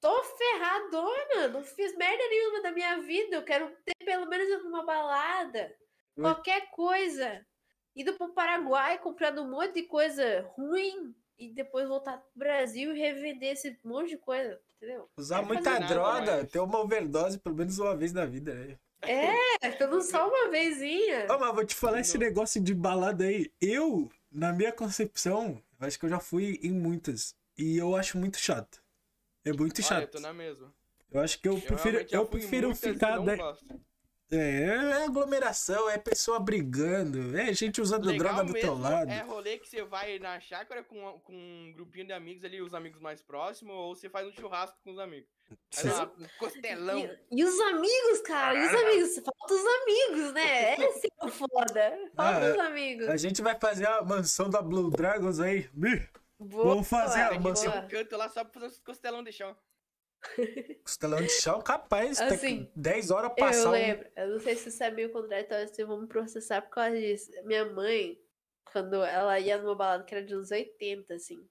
Tô ferradona, não fiz merda nenhuma da minha vida. Eu quero ter pelo menos numa balada. Qualquer coisa. Indo pro Paraguai, comprando um monte de coisa ruim e depois voltar pro Brasil e revender esse monte de coisa, entendeu? Usar muita nada droga, ter uma overdose pelo menos uma vez na vida, né? É, pelo só uma vezinha. Ô, mas vou te falar esse negócio de balada aí. Eu, na minha concepção, eu acho que eu já fui em muitas. E eu acho muito chato. É muito Olha, eu chato. tô na mesma. Eu acho que eu prefiro, eu prefiro muitas ficar. não. É, é aglomeração, é pessoa brigando, é gente usando Legal droga do teu lado. é rolê que você vai na chácara com, com um grupinho de amigos ali, os amigos mais próximos, ou você faz um churrasco com os amigos. Aí Cê- lá, um costelão. E, e os amigos, cara, e os amigos? Falta os amigos, né? Esse é o foda. Falta Ah, os amigos. A gente vai fazer a mansão da Blue Dragons aí. Boa, vamos fazer a mansão. Um canto lá só pra fazer uns costelão de chão. Costelão de chão, capaz. tá Assim, com 10 horas Eu passar um... lembro, eu não sei se você sabia o contraditório, se vão me processar por causa disso. Minha mãe, quando ela ia numa balada que era de uns 80, assim,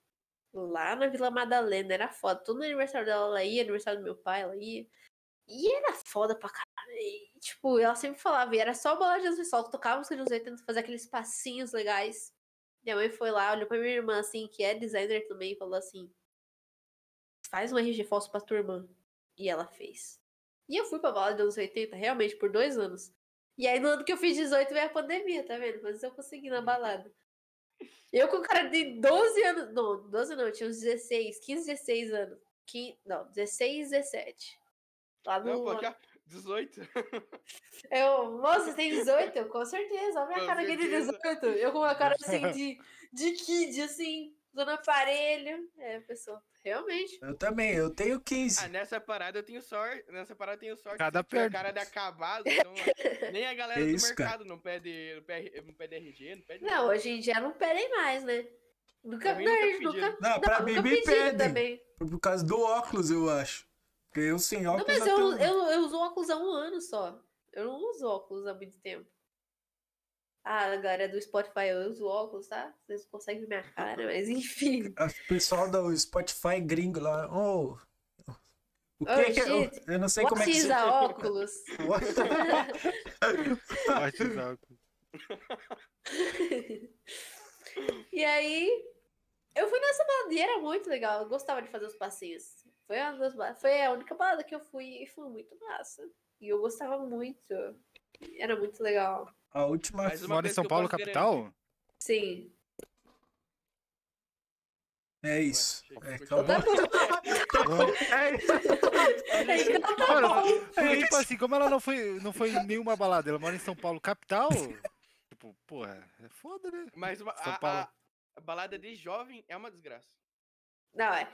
lá na Vila Madalena, era foda. Todo aniversário dela ela ia, aniversário do meu pai, ela ia. E era foda pra caralho. E, tipo, ela sempre falava, e era só balada de sol, que tocava música de uns 80, fazia aqueles passinhos legais. Minha mãe foi lá, olhou pra minha irmã, assim, que é designer também, e falou assim: faz um RG falso pra tua irmã. E ela fez. E eu fui pra balada dos anos 80, realmente, por dois anos. E aí, no ano que eu fiz 18, veio a pandemia, tá vendo? Mas eu consegui na balada. Eu com cara de 12 anos. Não, 12 não, eu tinha uns 16, 15, 16 anos. Quin- não, 16, 17. Lá no. Não, ó, 18. Eu, moça, você tem 18? Eu, com certeza. Olha a minha Com cara aqui de certeza. 18. Eu com uma cara assim de, de kid, assim, usando aparelho. É, pessoal, realmente. Eu também, eu tenho 15. Ah, nessa parada eu tenho sorte. Nessa parada eu tenho sorte. Cada perna. cara de acabado. Então, nem a galera do isso, cara? mercado não pede, não pede, não pede RG, não pede. Não, hoje em dia não pedem mais, né? Nunca, mim não, nunca nunca, pediram. Não, pra nunca mim me pedem. também. Por causa do óculos, eu acho. Porque eu sem Não, óculos mas eu eu, eu, eu uso óculos há um ano só. Eu não uso óculos há muito tempo. Ah, a galera do Spotify, eu uso óculos, tá? Vocês conseguem ver minha cara, mas enfim. O pessoal do Spotify gringo lá. Oh, o que Oh, que eu, shit. eu não sei como é que What is se... óculos? Forte óculos. e aí, eu fui nessa balada e era muito legal. Eu gostava de fazer os passinhos. Foi, uma das, foi a única balada que eu fui e foi muito massa. E eu gostava muito. Era muito legal. A última Mas uma Mora em coisa São que eu Paulo, capital? Sim. é isso. Ué, É. Tá. É isso. Então tá Mano, bom. porque, tipo assim, como ela não foi, não foi em nenhuma balada, ela mora em São Paulo, capital, tipo, porra, é foda, né? Mas uma- São a, Paulo. a- a balada de jovem é uma desgraça. Não, é.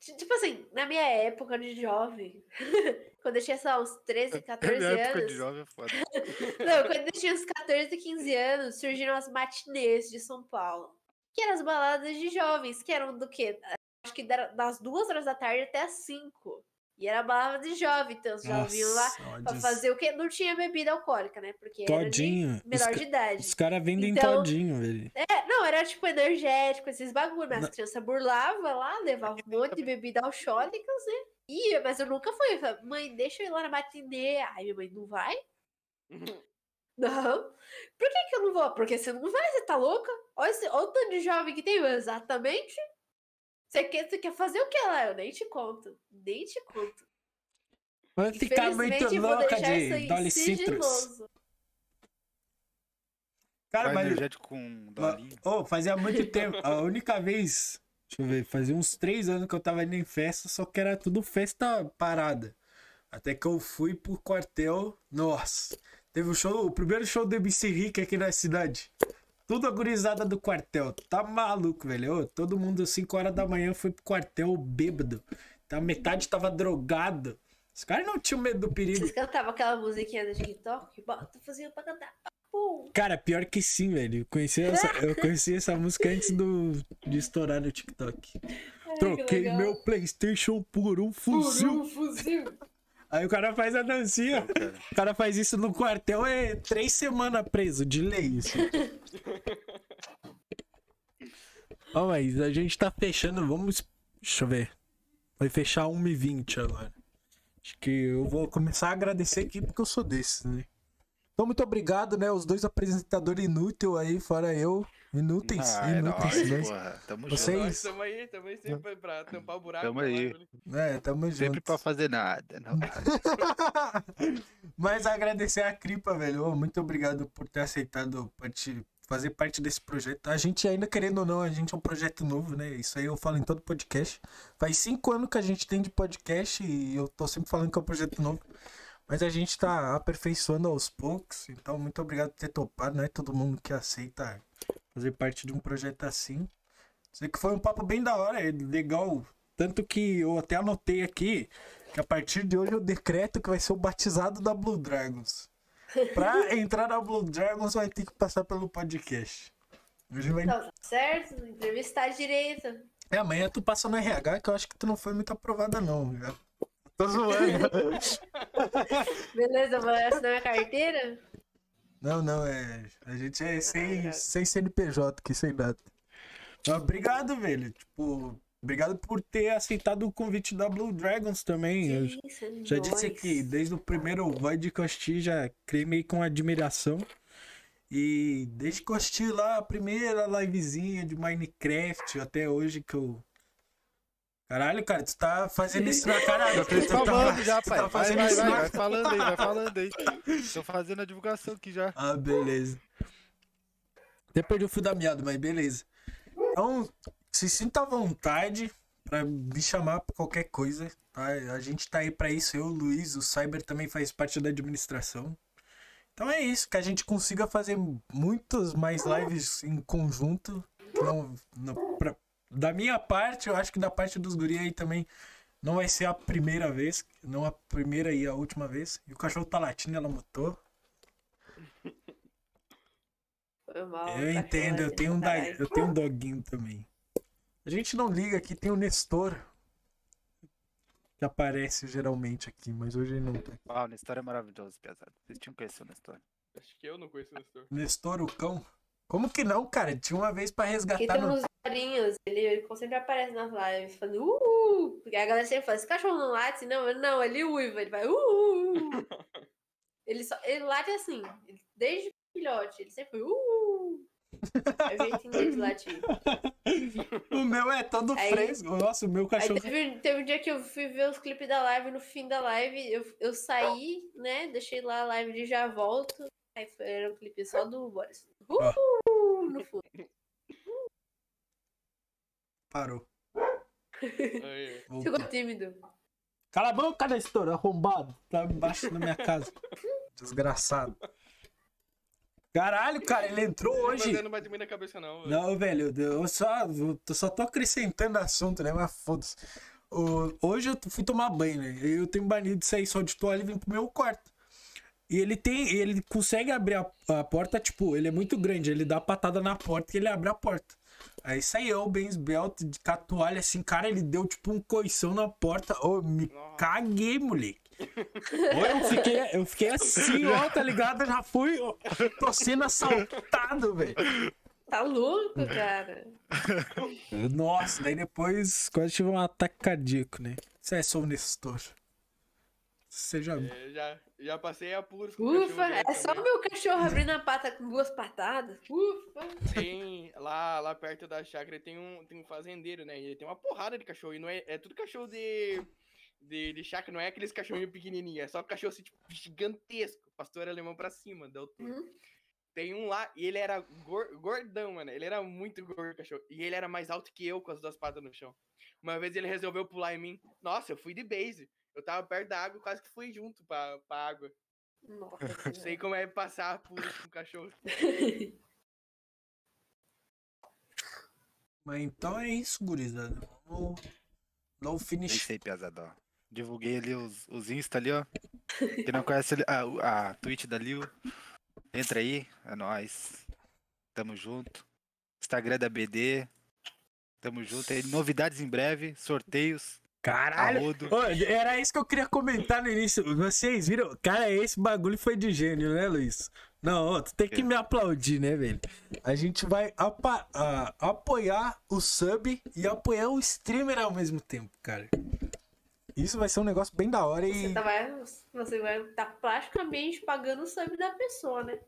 Ti- Tipo assim, na minha época de jovem, quando eu tinha, sei lá, uns 13, 14 Minha época anos. de jovem é foda. Não, quando eu tinha uns 14, 15 anos, surgiram as matinês de São Paulo. Que eram as baladas de jovens, que eram do quê? Acho que das duas horas da tarde até as 5. E era balada de jovem, então os jovens lá pra fazer o quê? Não tinha bebida alcoólica, né? Porque era Todinho. de menor Os de idade. Os caras vendem Então- todinho, velho. É, não, era tipo energético, esses bagulho, mas as crianças burlavam lá, levavam um monte de bebida alcoólicas, né? Ia, mas eu nunca fui. Eu falei, mãe, deixa eu ir lá na matinê. Ai, minha mãe, não vai? Não. Por que, que eu não vou? Porque você não vai, você tá louca? Olha, esse, olha o tanto de jovem que tem. Eu, Exatamente. Você quer, você quer fazer o que lá? Eu nem te conto. Nem te conto. Vai ficar muito Infelizmente, eu vou louca de Dolly Citrus. Cara, Vai mas com dolinho. Oh, fazia muito tempo. A única vez, deixa eu ver, fazia uns três anos que eu tava indo em festa, só que era tudo festa parada. Até que eu fui pro quartel. Nossa, teve o show, o primeiro show do MC Rick aqui na cidade. Tudo agorizada do quartel. Tá maluco, velho. Ô, todo mundo, 5 horas da manhã, foi pro quartel bêbado. Então, metade tava drogado. Os caras não tinham medo do perigo. Vocês cantavam aquela musiquinha do TikTok? Bota fazia pra cantar. Pum. Cara, pior que sim, velho. Eu conheci essa, eu conheci essa música antes do, de estourar no TikTok. Ai, que Troquei meu PlayStation por um Por fuzil. um fuzil. Aí o cara faz a dancinha. Não, cara. O cara faz isso no quartel, é três semanas preso, de lei. Isso. Ó, mas a gente tá fechando, vamos. Deixa eu ver. Vai fechar 1h20 agora. Acho que eu vou começar a agradecer aqui porque eu sou desses, né? Então, muito obrigado, né? Os dois apresentadores inúteis aí, fora eu. Inúteis, Ah, é inúteis. nóis, né? porra. Tamo Vocês- junto. Nós estamos aí, estamos aí sempre pra tampar o buraco. Tamo aí. É, tamo junto. Sempre pra fazer nada. Não. Mas agradecer a Cripa, velho. Ô, muito obrigado por ter aceitado parte- fazer parte desse projeto. A gente ainda, querendo ou não, a gente é um projeto novo, né? Isso aí eu falo em todo podcast. Faz cinco anos que a gente tem de podcast e eu tô sempre falando que é um projeto novo. Mas a gente tá aperfeiçoando aos poucos. Então, muito obrigado por ter topado. Não é todo mundo que aceita fazer parte de um projeto assim. Sei que foi um papo bem da hora, é legal. Tanto que eu até anotei aqui que a partir de hoje eu decreto que vai ser o batizado da Blue Dragons. Pra entrar na Blue Dragons vai ter que passar pelo podcast. Hoje vai... Tá certo, entrevistar direito. É, amanhã tu passa no RH que eu acho que tu não foi muito aprovada não. já. Tô zoando. Beleza, vou assinar minha carteira? Não, não, é. A gente é sem, sem CNPJ aqui, sem nada. Mas obrigado, velho. Tipo, obrigado por ter aceitado o convite da Blue Dragons também. É já disse que desde o primeiro Void que eu assisti, já criei meio com admiração. E desde que eu assisti lá a primeira livezinha de Minecraft até hoje que eu. Caralho, cara, tu tá fazendo isso na cara. Eu tô tá- falando já, tu pai. tá Vai, fazendo vai, isso vai, vai falando aí, vai falando aí. Tô fazendo a divulgação aqui já. Ah, beleza. Até perdi o fio da meada, mas beleza. Então, se sinta à vontade pra me chamar pra qualquer coisa, tá? A gente tá aí pra isso, eu, o Luiz, o Cyber também faz parte da administração. Então é isso, que a gente consiga fazer muitas mais lives em conjunto. Não, não, pra- da minha parte, eu acho que da parte dos guri aí também não vai ser a primeira vez, não a primeira e a última vez. E o cachorro tá latindo, ela mutou. Foi mal. Eu tá entendo, eu tenho, um da... caralho. eu tenho um doguinho também. A gente não liga aqui, tem o Nestor. Que aparece geralmente aqui, mas hoje ele não tá. Uau, a história é maravilhosa, pesado. Vocês tinham conhecer a história. Acho que eu não conheço o Nestor. Nestor, o cão. Como que não, cara? Tinha uma vez pra Aqui resgatar tem no... uns horinhos, ele, ele sempre aparece nas lives, falando uhul. Porque a galera sempre fala, esse cachorro não late? Não, não, ele uiva, ele vai uhul. ele, só, ele late assim, ele- desde filhote, ele sempre uhul. É o jeitinho de latir. O meu é todo Aí- fresco. Nossa, o meu cachorro. teve, teve um dia que eu fui ver os clipes da live, no fim da live, eu, eu saí, né, deixei lá a live de já volto, aí foi, era um clipe só do Boris. Uhul, no fundo. Parou. Ficou tímido. Cala a boca, Nestor, arrombado. Tá embaixo da minha casa. Desgraçado. Caralho, cara, ele entrou Mas hoje. não bate muito na cabeça, não. velho. Não, velho, eu só, eu só tô acrescentando assunto, né? Mas foda-se. Hoje eu fui tomar banho, né? Eu tenho banido de sair só de toalha e vim pro meu quarto. E ele tem. Ele consegue abrir a, a porta, tipo, ele é muito grande. Ele dá a patada na porta e ele abre a porta. Aí saiu bem esbelto, de- com a toalha assim, cara, ele deu tipo um coição na porta. Ô, me Nossa. caguei, moleque. Eu fiquei, eu fiquei assim, ó, tá ligado? Eu já fui, ó, tô sendo assaltado, velho. Tá louco, cara. Nossa, daí depois quase tive um ataque cardíaco, né? Isso é só o Nestor. Você já. É, já, já passei apuros com Ufa, é dele só o também. meu cachorro abrindo a pata com duas patadas. Ufa. Tem lá, lá perto da chácara tem um, tem um fazendeiro, né? E ele tem uma porrada de cachorro. E não é, é tudo cachorro de, de, de chácara, não é aqueles cachorrinhos pequenininhos. É só cachorro assim, tipo, gigantesco. Pastor alemão pra cima da altura. Uhum. Tem um lá, e ele era gor- gordão, mano. Ele era muito gordo, cachorro. E ele era mais alto que eu com as duas patas no chão. Uma vez ele resolveu pular em mim. Nossa, eu fui de base. Eu tava perto da água, quase que fui junto pra, pra água. Nossa. Sei como é passar por com o cachorro. Mas então é isso, gurizada. Vamos dar o finish. isso aí, piazada, ó. Divulguei ali os, os Insta ali, ó. Quem não conhece a, a Twitch da Lil, entra aí, é nóis. Tamo junto. Instagram da BD. Tamo junto. aí. Novidades em breve, sorteios, Caralho! Ô, era isso que eu queria comentar no início. Vocês viram? Cara, esse bagulho foi de gênio, né, Luiz? Não, ó, tu tem que me aplaudir, né, velho? A gente vai apa- a- apoiar o sub e apoiar o streamer ao mesmo tempo, cara. Isso vai ser um negócio bem da hora e. Você, tá, vai, você vai estar praticamente pagando o sub da pessoa, né?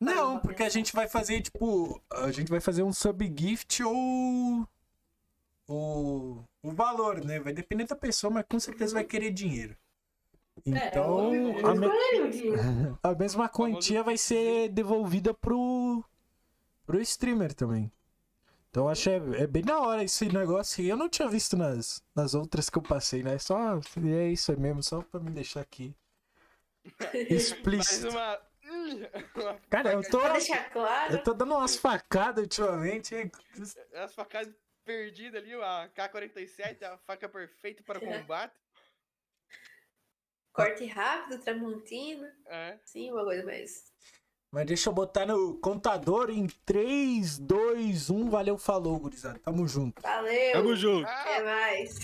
Não, porque a gente vai fazer, tipo, a gente vai fazer um sub gift ou o, o valor, né? Vai depender da pessoa, mas com certeza vai querer dinheiro. Então, a, me- a mesma quantia vai ser devolvida pro, pro streamer também. Então, acho é, é bem da hora esse negócio. E eu não tinha visto nas, nas outras que eu passei, né? Só é isso aí mesmo, só pra me deixar aqui Explícito. uma. uma Cara, eu tô, claro. eu tô dando umas facadas ultimamente. hein? As facadas perdidas ali, a K-47, a faca perfeita para combate. Corte rápido, tramontina. É. Sim, uma coisa mais. Mas deixa eu botar no contador em 3, 2, 1. Valeu, falou, gurizada. Tamo junto. Valeu! Tamo junto. Até Ah, mais.